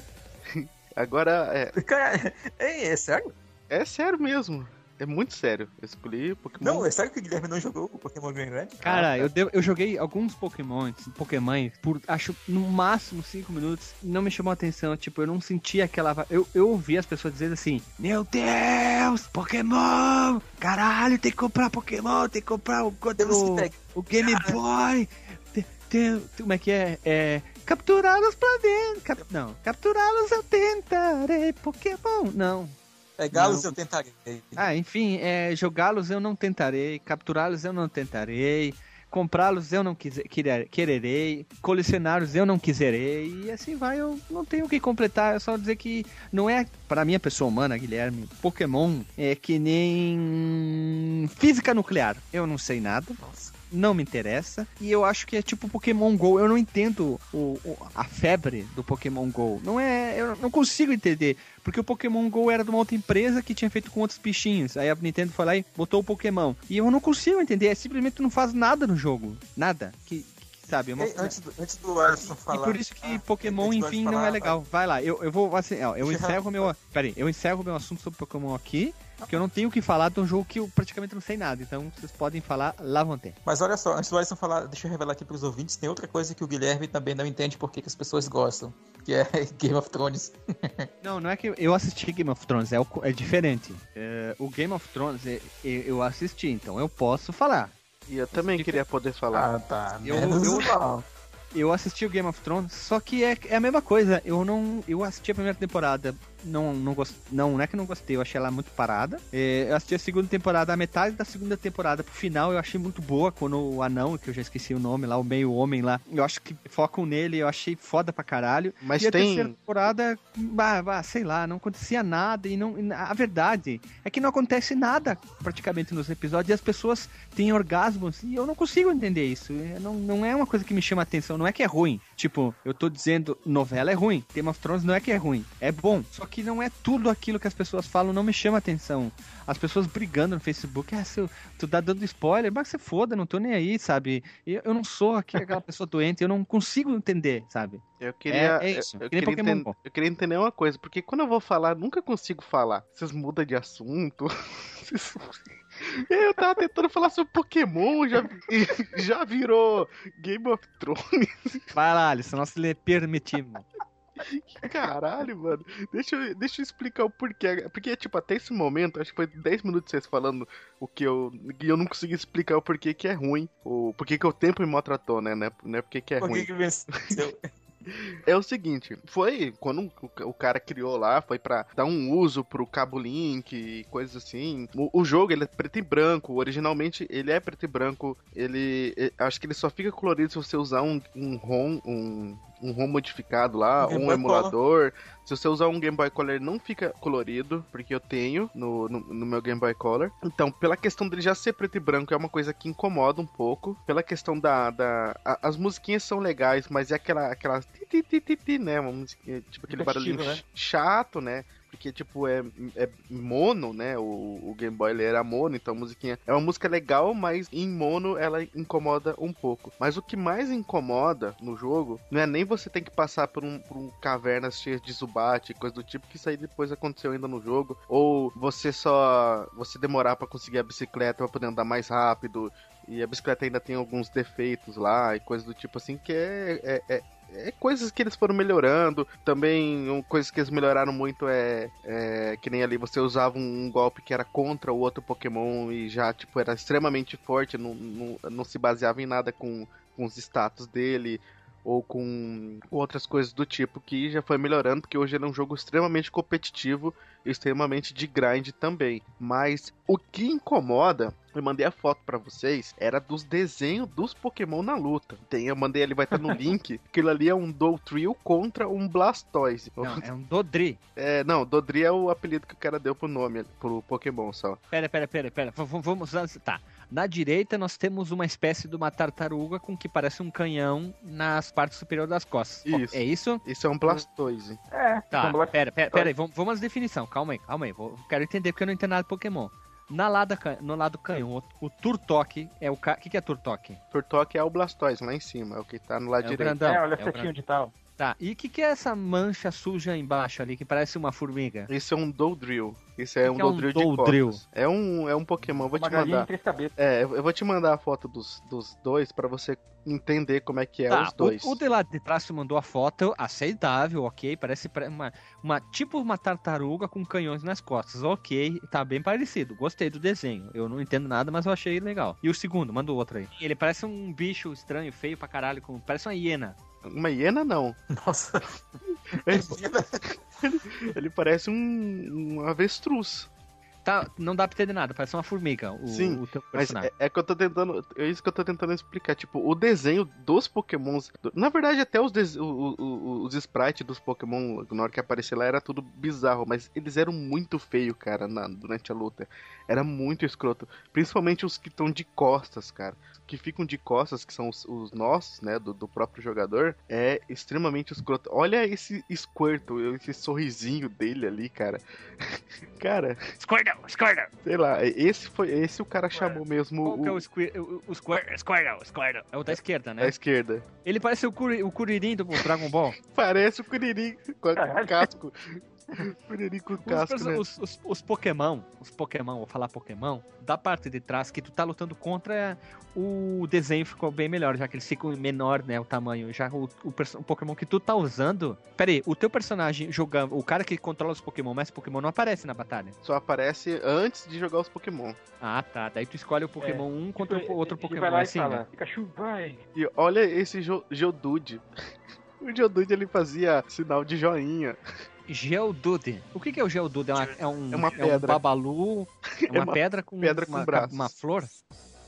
[laughs] Agora, é, cara, é, é sério? é sério mesmo. É muito sério. Eu escolhi Pokémon. Não, é sério que o Guilherme não jogou o Pokémon Green Red? Cara, eu, devo- eu joguei alguns Pokémons, Pokémon, por acho no máximo 5 minutos, e não me chamou a atenção. Tipo, eu não sentia aquela. Eu, eu ouvi as pessoas dizendo assim: Meu Deus, Pokémon! Caralho, tem que comprar Pokémon, tem que comprar o, o, o Game Boy. Tem, tem- como é que é? É. Capturá-los pra dentro. cap- não, capturá-los eu tentarei. Pokémon. Não, Pegá-los Não. eu tentarei. ah, enfim, é, jogá-los eu não tentarei, capturá-los eu não tentarei, comprá-los eu não quiser, querer- quererei, colecioná-los eu não quiserei, e assim vai, eu não tenho o que completar, é só dizer que não é, para minha pessoa humana, Guilherme, Pokémon é que nem física nuclear, eu não sei nada, Nossa. Não me interessa. E eu acho que é tipo Pokémon GO. Eu não entendo o, o- a febre do Pokémon GO. Não é. Eu não consigo entender. Porque o Pokémon GO era de uma outra empresa que tinha feito com outros bichinhos. Aí a Nintendo foi lá e botou o Pokémon. E eu não consigo entender. É simplesmente não faz nada no jogo. Nada. Que, sabe? é uma- Ei, antes, do, antes do Alisson e falar. por isso que Ah, Pokémon, enfim, Alisson não falar, é legal. Vai lá, eu, eu vou assim, ó, eu- [laughs] encerro meu. Pera aí, eu encerro meu assunto sobre Pokémon aqui, porque eu não tenho o que falar de um jogo que eu praticamente não sei nada. Então vocês podem falar lá vão ter. Mas olha só, antes do Alisson falar, deixa eu revelar aqui pros ouvintes, tem outra coisa que o Guilherme também não entende por que as pessoas gostam, que é [laughs] Game of Thrones. [laughs] Não, não é que eu assisti Game of Thrones, é, o- é diferente. É, o Game of Thrones é- é- eu assisti, então eu posso falar. E eu também queria poder falar. Ah, tá. Eu- Menos eu- mal. Eu assisti o Game of Thrones, só que é, é a mesma coisa. Eu não. Eu assisti a primeira temporada, não, não gostei. Não, não é que não gostei, eu achei ela muito parada. É, eu assisti a segunda temporada, a metade da segunda temporada pro final eu achei muito boa. Quando o anão, que eu já esqueci o nome lá, o meio homem lá, eu acho que focam nele, eu achei foda pra caralho. Mas e a tem. terceira temporada, bah, bah, sei lá, não acontecia nada. E não, a verdade é que não acontece nada praticamente nos episódios e as pessoas têm orgasmos e eu não consigo entender isso. É, Não, não é uma coisa que me chama atenção, não é que é ruim. Tipo, eu tô dizendo, novela é ruim, Game of Thrones não é que é ruim, é bom. Só que não é tudo aquilo que as pessoas falam, não me chama atenção. As pessoas brigando no Facebook, ah, seu, tu tá dando spoiler, mas você foda, não tô nem aí, sabe? Eu, eu não sou aquela [laughs] pessoa doente, eu não consigo entender, sabe? Eu queria. É- é isso, Eu, eu queria Pokémon enten- Go. eu queria entender uma coisa, porque quando eu vou falar, nunca consigo falar. Vocês mudam de assunto. [laughs] Vocês- Eu tava tentando falar sobre Pokémon, já, [laughs] já virou Game of Thrones. Vai lá, Alisson, nós lhe permitimos. Caralho, mano. Deixa eu, deixa eu explicar o porquê. Porque, tipo, até esse momento, acho que foi 10 minutos vocês falando o que eu. E eu não consegui explicar o porquê que é ruim. O porquê que o tempo me maltratou, né? Né? né? Porque que é Por ruim. que que venceu? É o seguinte, foi quando o, cara criou lá, foi pra dar um uso pro cabo link e coisas assim. O, o jogo, ele é preto e branco, originalmente ele é preto e branco, ele, eh, acho que ele só fica colorido se você usar um, um ROM, um, um ROM modificado lá, Um Game um Boy emulador. Se você usar um Game Boy Color, ele não fica colorido, porque eu tenho no, no, no meu Game Boy Color. Então, pela questão dele já ser preto e branco, é uma coisa que incomoda um pouco. Pela questão da. da a- as musiquinhas são legais, mas é aquela. aquela ti, ti, ti, ti, né? Uma tipo aquele barulhinho né? ch- chato, né? Porque, tipo, é, é mono, né? O, o Game Boy ele era mono, então a musiquinha é uma música legal, mas em mono ela incomoda um pouco. Mas o que mais incomoda no jogo não é nem você ter que passar por um, por um cavernas cheias de Zubat, coisa do tipo, que isso aí depois aconteceu ainda no jogo. Ou você só. você demorar pra conseguir a bicicleta pra poder andar mais rápido. E a bicicleta ainda tem alguns defeitos lá e coisas do tipo assim, que é- é- é é coisas que eles foram melhorando. Também, um, coisas que eles melhoraram muito é, é que nem ali você usava um, golpe que era contra o outro Pokémon e já, tipo, era extremamente forte, não, não, não se baseava em nada com, com os status dele ou com outras coisas do tipo que já foi melhorando, porque hoje ele é um jogo extremamente competitivo e extremamente de grind também. Mas o que incomoda, eu mandei a foto pra vocês, era dos desenhos dos Pokémon na luta. Tem, eu mandei ali, vai estar no [laughs] link. Aquilo ali é um Dothril contra um Blastoise. Não, é um Dodri. É, não, Dodri é o apelido que o cara deu pro nome, pro Pokémon só. Pera, pera, pera, pera. V- Vamos. Tá. Na direita nós temos uma espécie de uma tartaruga com que parece um canhão nas partes superiores das costas. Isso. É isso? Isso é um Blastoise. É, Tá, então, Black- pera, pera, pera aí, vamos, vamos às definições. Calma aí, calma aí. Vou, quero entender porque eu não entendo nada de Pokémon. Na lado, ca- no lado canhoto, o Turtok é o. ca- O que, que é Turtok? Turtok é o Blastoise lá em cima, é o que tá no lado É o direito. grandão. é, olha é a o setinha gran- de tal. Tá, e o que, que é essa mancha suja embaixo ali, que parece uma formiga? Esse é um Doldrill. Esse é Que um que é um Doldrill de Doldrill? costas. É um, é um Pokémon, vou Uma te mandar. É, eu vou te mandar a foto dos, dos dois pra você entender como é que é tá, os dois. O, o de lá de trás você mandou a foto, aceitável, ok. Parece uma, uma tipo uma tartaruga com canhões nas costas, ok. Tá bem parecido. Gostei do desenho. Eu não entendo nada, mas eu achei legal. E o segundo, manda o outro aí. Ele parece um bicho estranho, feio pra caralho, com, parece uma hiena. Uma hiena não. Nossa. [laughs] Ele parece um, um avestruz. Tá, não dá pra entender nada, parece uma formiga. O, Sim, o teu Mas é, é que eu tô tentando. É isso que eu tô tentando explicar. Tipo, o desenho dos Pokémons. do- na verdade, até os, des- o- o- o- os sprites dos Pokémon, na hora que aparecer lá, era tudo bizarro. Mas eles eram muito feios, cara, na- durante a luta. Era muito escroto. Principalmente os que estão de costas, cara. Que ficam de costas, que são os, os nossos, né? Do, do próprio jogador. É extremamente escroto. Olha esse Squirtle, esse sorrisinho dele ali, cara. [laughs] cara, Squirtle, Squirtle! sei lá, esse foi. Esse o cara chamou mesmo. Qual que é o- o, Squir, o, o Squir- Squirtle? Squirtle. É o da esquerda, né? Da esquerda. Ele parece o, Curi, o Kuririn do Dragon Ball. [laughs] Parece o Kuririn com o [laughs] casco. Kuririn com o Os, né? os, os, os Pokémon, os Pokémon, vou falar Pokémon, da parte de trás que tu tá lutando contra, o desenho ficou bem melhor, já que eles ficam menor, né, o tamanho. Já o, o, o Pokémon que tu tá usando... Pera aí, o teu personagem jogando, o cara que controla os Pokémon, mas Pokémon não aparece na batalha. Só aparece antes de jogar os Pokémon. Ah, tá, daí tu escolhe o Pokémon um contra o outro Pokémon, vai lá e assim, fala, né? Pikachu, vai. E olha esse Jo- Geodude. [laughs] O Geodude ele fazia sinal de joinha. Geodude. O que, que é o Geodude? É, uma, é um, É uma um pedra. babalu, [laughs] é uma, É uma pedra com, pedra com uma, braços. uma flor?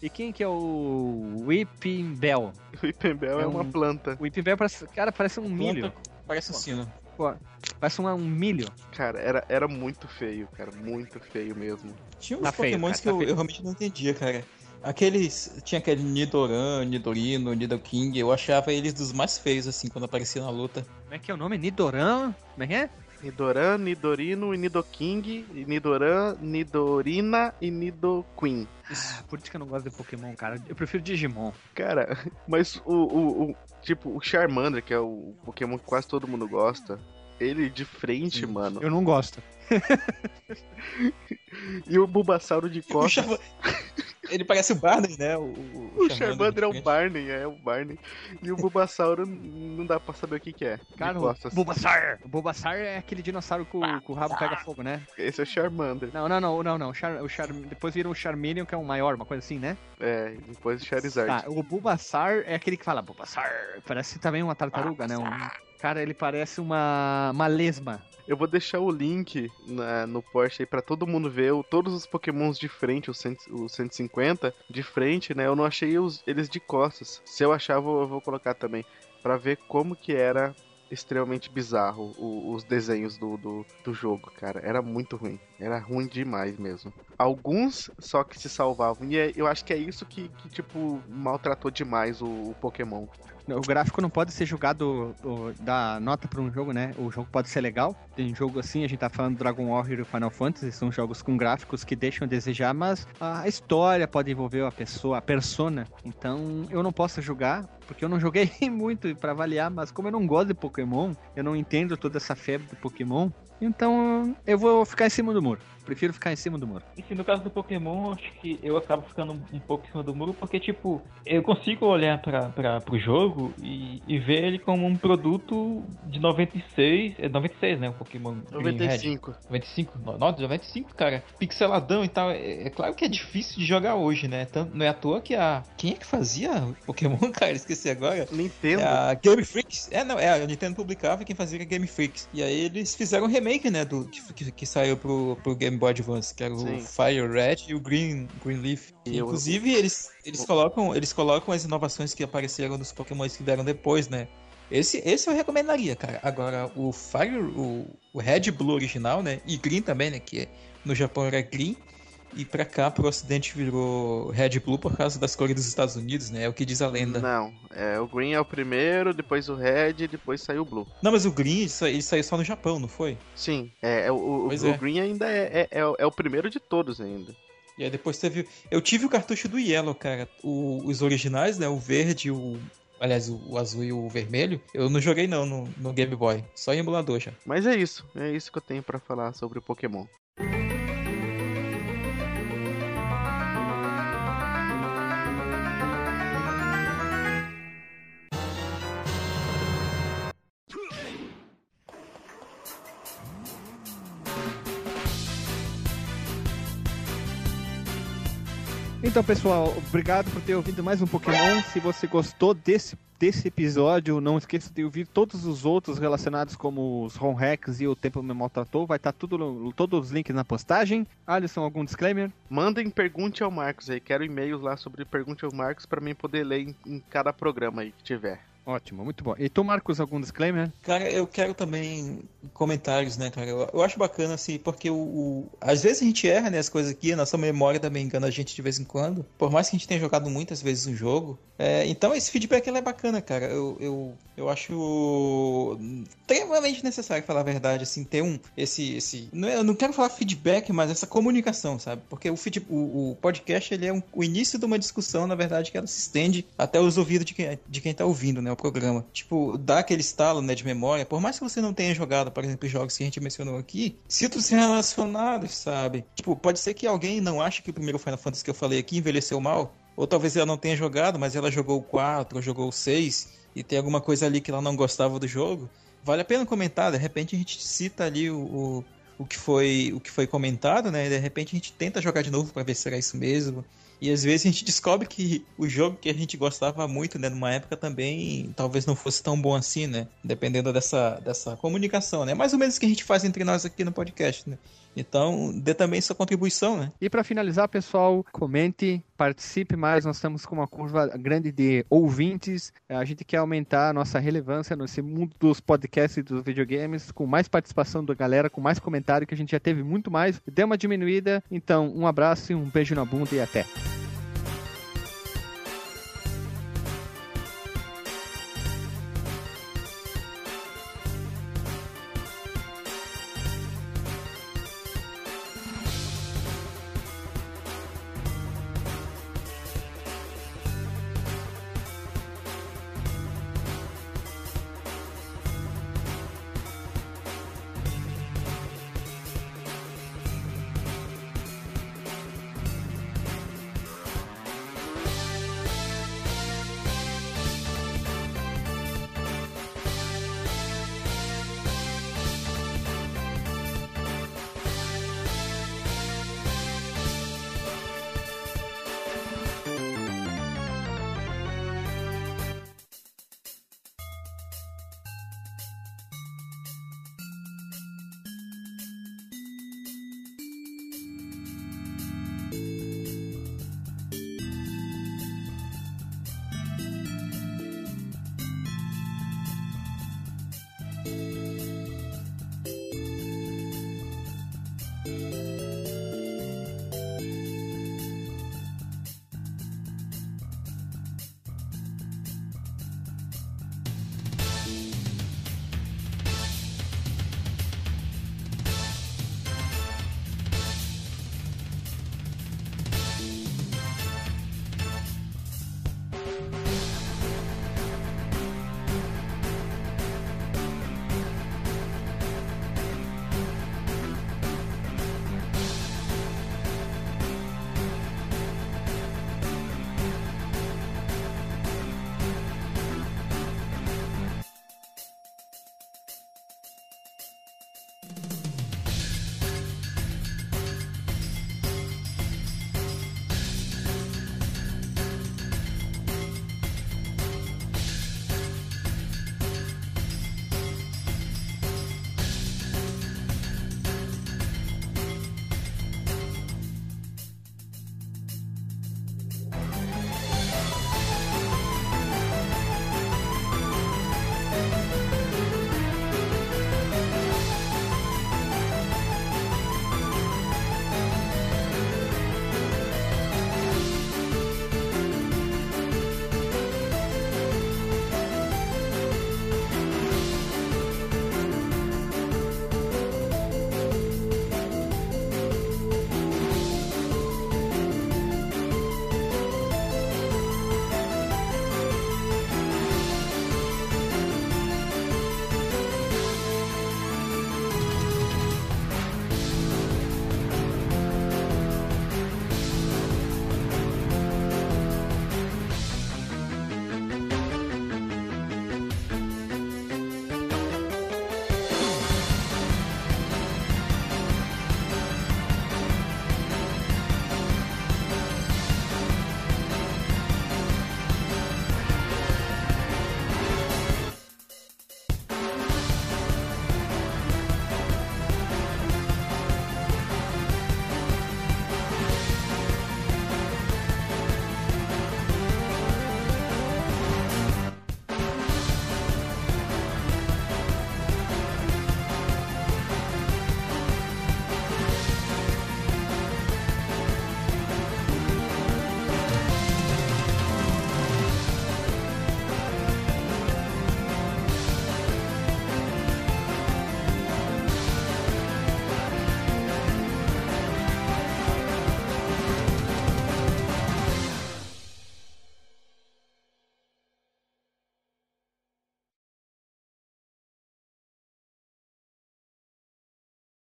E quem que é o Whipping Bell? O Ipembel é, É uma um- planta. O Whipping Bell parece, cara, parece um milho. Parece um sino. Pô, parece um, um milho. Cara, era, era muito feio, cara. Muito feio mesmo. Tinha uns Tá pokémons cara, que tá eu, eu realmente não entendia, cara. Aqueles. Tinha aquele Nidoran, Nidorino, Nidoking. Eu achava eles dos mais feios, assim, quando aparecia na luta. Como é que é o nome? Nidoran? Como é que é? Nidoran, Nidorino e Nidoking. E Nidoran, Nidorina e Nidoqueen. Ah, por isso que eu não gosto de Pokémon, cara. Eu prefiro Digimon. Cara, [laughs] mas o, o, o- Tipo, o Charmander, que é o Pokémon que quase todo mundo gosta. Ele de frente, Sim. mano. Eu não gosto. [laughs] E o Bulbasauro de [laughs] costas. Ele parece o Barney, né? O, o, O Charmander é o. Barney, é o Barney. E o Bulbasauro não dá pra saber o que, que é. Cara, o. Bulbasaur. O Bulbasaur é aquele dinossauro que o, que o rabo pega fogo, né? Esse é o Charmander. Não, não, não, não, não. Char, o Char, depois vira o Charmeleon, que é um maior, uma coisa assim, né? É, e depois o Charizard. Tá, o Bulbasaur é aquele que fala Bulbasaur. Parece também uma tartaruga, né? Um, cara, ele parece uma, uma lesma. Eu vou deixar o link na- no Porsche aí pra todo mundo ver o- todos os pokémons de frente, os, cento- os 150 de frente, né? Eu não achei os- eles de costas. Se eu achar, eu vou, eu vou colocar também. Pra ver como que era extremamente bizarro o- os desenhos do, do, do jogo, cara. Era muito ruim. Era ruim demais mesmo. Alguns só que se salvavam. E é- eu acho que é isso que, que, tipo, maltratou demais o, o Pokémon. O gráfico não pode ser julgado o, dar nota pra um jogo, né? O jogo pode ser legal. Tem jogo assim, a gente tá falando do Dragon Warrior e Final Fantasy, são jogos com gráficos que deixam a desejar, mas a história pode envolver a pessoa, a persona. Então eu não posso julgar, porque eu não joguei [laughs] muito pra avaliar, mas como eu não gosto de Pokémon, eu não entendo toda essa febre de Pokémon, então eu vou ficar em cima do muro. Prefiro ficar em cima do muro. E se no caso do Pokémon, acho que eu acabo ficando um pouco em cima do muro, porque, tipo, eu consigo olhar pra, pra, pro jogo e, e ver ele como um produto de 96. É 96, né? O Pokémon Green Red. 95. 95? No- Nossa, 95, cara. Pixeladão e tal. É, é claro que é difícil de jogar hoje, né? Tanto, não é à toa que a. Quem é que fazia Pokémon, [laughs] cara? Esqueci agora. Nintendo. É a Game Freaks. É, não, é, a Nintendo publicava e quem fazia era Game Freaks. E aí eles fizeram um remake, né, do que, que, que saiu pro, pro Game Boy Advance, que era Sim. o Fire Red e o Green, Green Leaf. E eu- Inclusive, eles, eles, colocam, eles colocam as inovações que apareceram dos Pokémon que deram depois, né? Esse, esse eu recomendaria, cara. Agora, o Fire, o, o Red Blue original, né? E Green também, né? Que no Japão era Green. E pra cá, pro ocidente, virou Red Blue por causa das cores dos Estados Unidos, né? É o que diz a lenda. Não, é, o Green é o primeiro, depois o Red, depois saiu o Blue. Não, mas o Green, ele sa- ele saiu só no Japão, não foi? Sim, é, é o, o- o é. Green ainda é, é, é o- é o primeiro de todos ainda. E aí depois teve. Eu tive o cartucho do Yellow, cara. O- os originais, né? O verde, o aliás, o, o azul e o vermelho, eu não joguei não no, no Game Boy, só em emulador já. Mas é isso, é isso que eu tenho pra falar sobre o Pokémon. Então, pessoal, obrigado por ter ouvido mais um Pokémon. Se você gostou desse, desse episódio, não esqueça de ouvir todos os outros relacionados como os ROM hacks e o Tempo Me Maltratou. Vai estar tudo, no- todos os links na postagem. Alisson, algum disclaimer? Mandem pergunte ao Marcos aí. Quero e-mails lá sobre pergunte ao Marcos pra mim poder ler em, em cada programa aí que tiver. Ótimo, muito bom. E tu, Marcos, algum disclaimer? Cara, eu quero também comentários, né, cara? Eu, eu acho bacana, assim, porque o, o- às vezes a gente erra, né, as coisas aqui, a nossa memória também engana a gente de vez em quando. Por mais que a gente tenha jogado muitas vezes um jogo. É, então esse feedback é bacana, cara. Eu, eu, eu acho extremamente necessário, falar a verdade, assim, ter um. Esse. esse não é- eu não quero falar feedback, mas essa comunicação, sabe? Porque o, feed, o, o podcast ele é um- o início de uma discussão, na verdade, que ela se estende até os ouvidos de quem, de quem tá ouvindo, né? Programa. Tipo, dá aquele estalo, né, de memória. Por mais que você não tenha jogado, por exemplo, jogos que a gente mencionou aqui, sinto-se relacionados, sabe? Tipo, pode ser que alguém não ache que o primeiro Final Fantasy que eu falei aqui envelheceu mal. Ou talvez ela não tenha jogado, mas ela jogou o 4, ou jogou o 6, e tem alguma coisa ali que ela não gostava do jogo. Vale a pena comentar, de repente a gente cita ali o, o, o que, foi, o que foi comentado, né? De repente a gente tenta jogar de novo pra ver se era isso mesmo. E às vezes a gente descobre que o jogo que a gente gostava muito, né, numa época também talvez não fosse tão bom assim, né? Dependendo dessa, dessa comunicação, né? Mais ou menos o que a gente faz entre nós aqui no podcast, né? Então, dê também sua contribuição, né? E para finalizar, pessoal, comente, participe mais. Nós estamos com uma curva grande de ouvintes. A gente quer aumentar a nossa relevância nesse mundo dos podcasts e dos videogames, com mais participação da galera, com mais comentário, que a gente já teve muito mais. Deu uma diminuída. Então, um abraço e um beijo na bunda e até.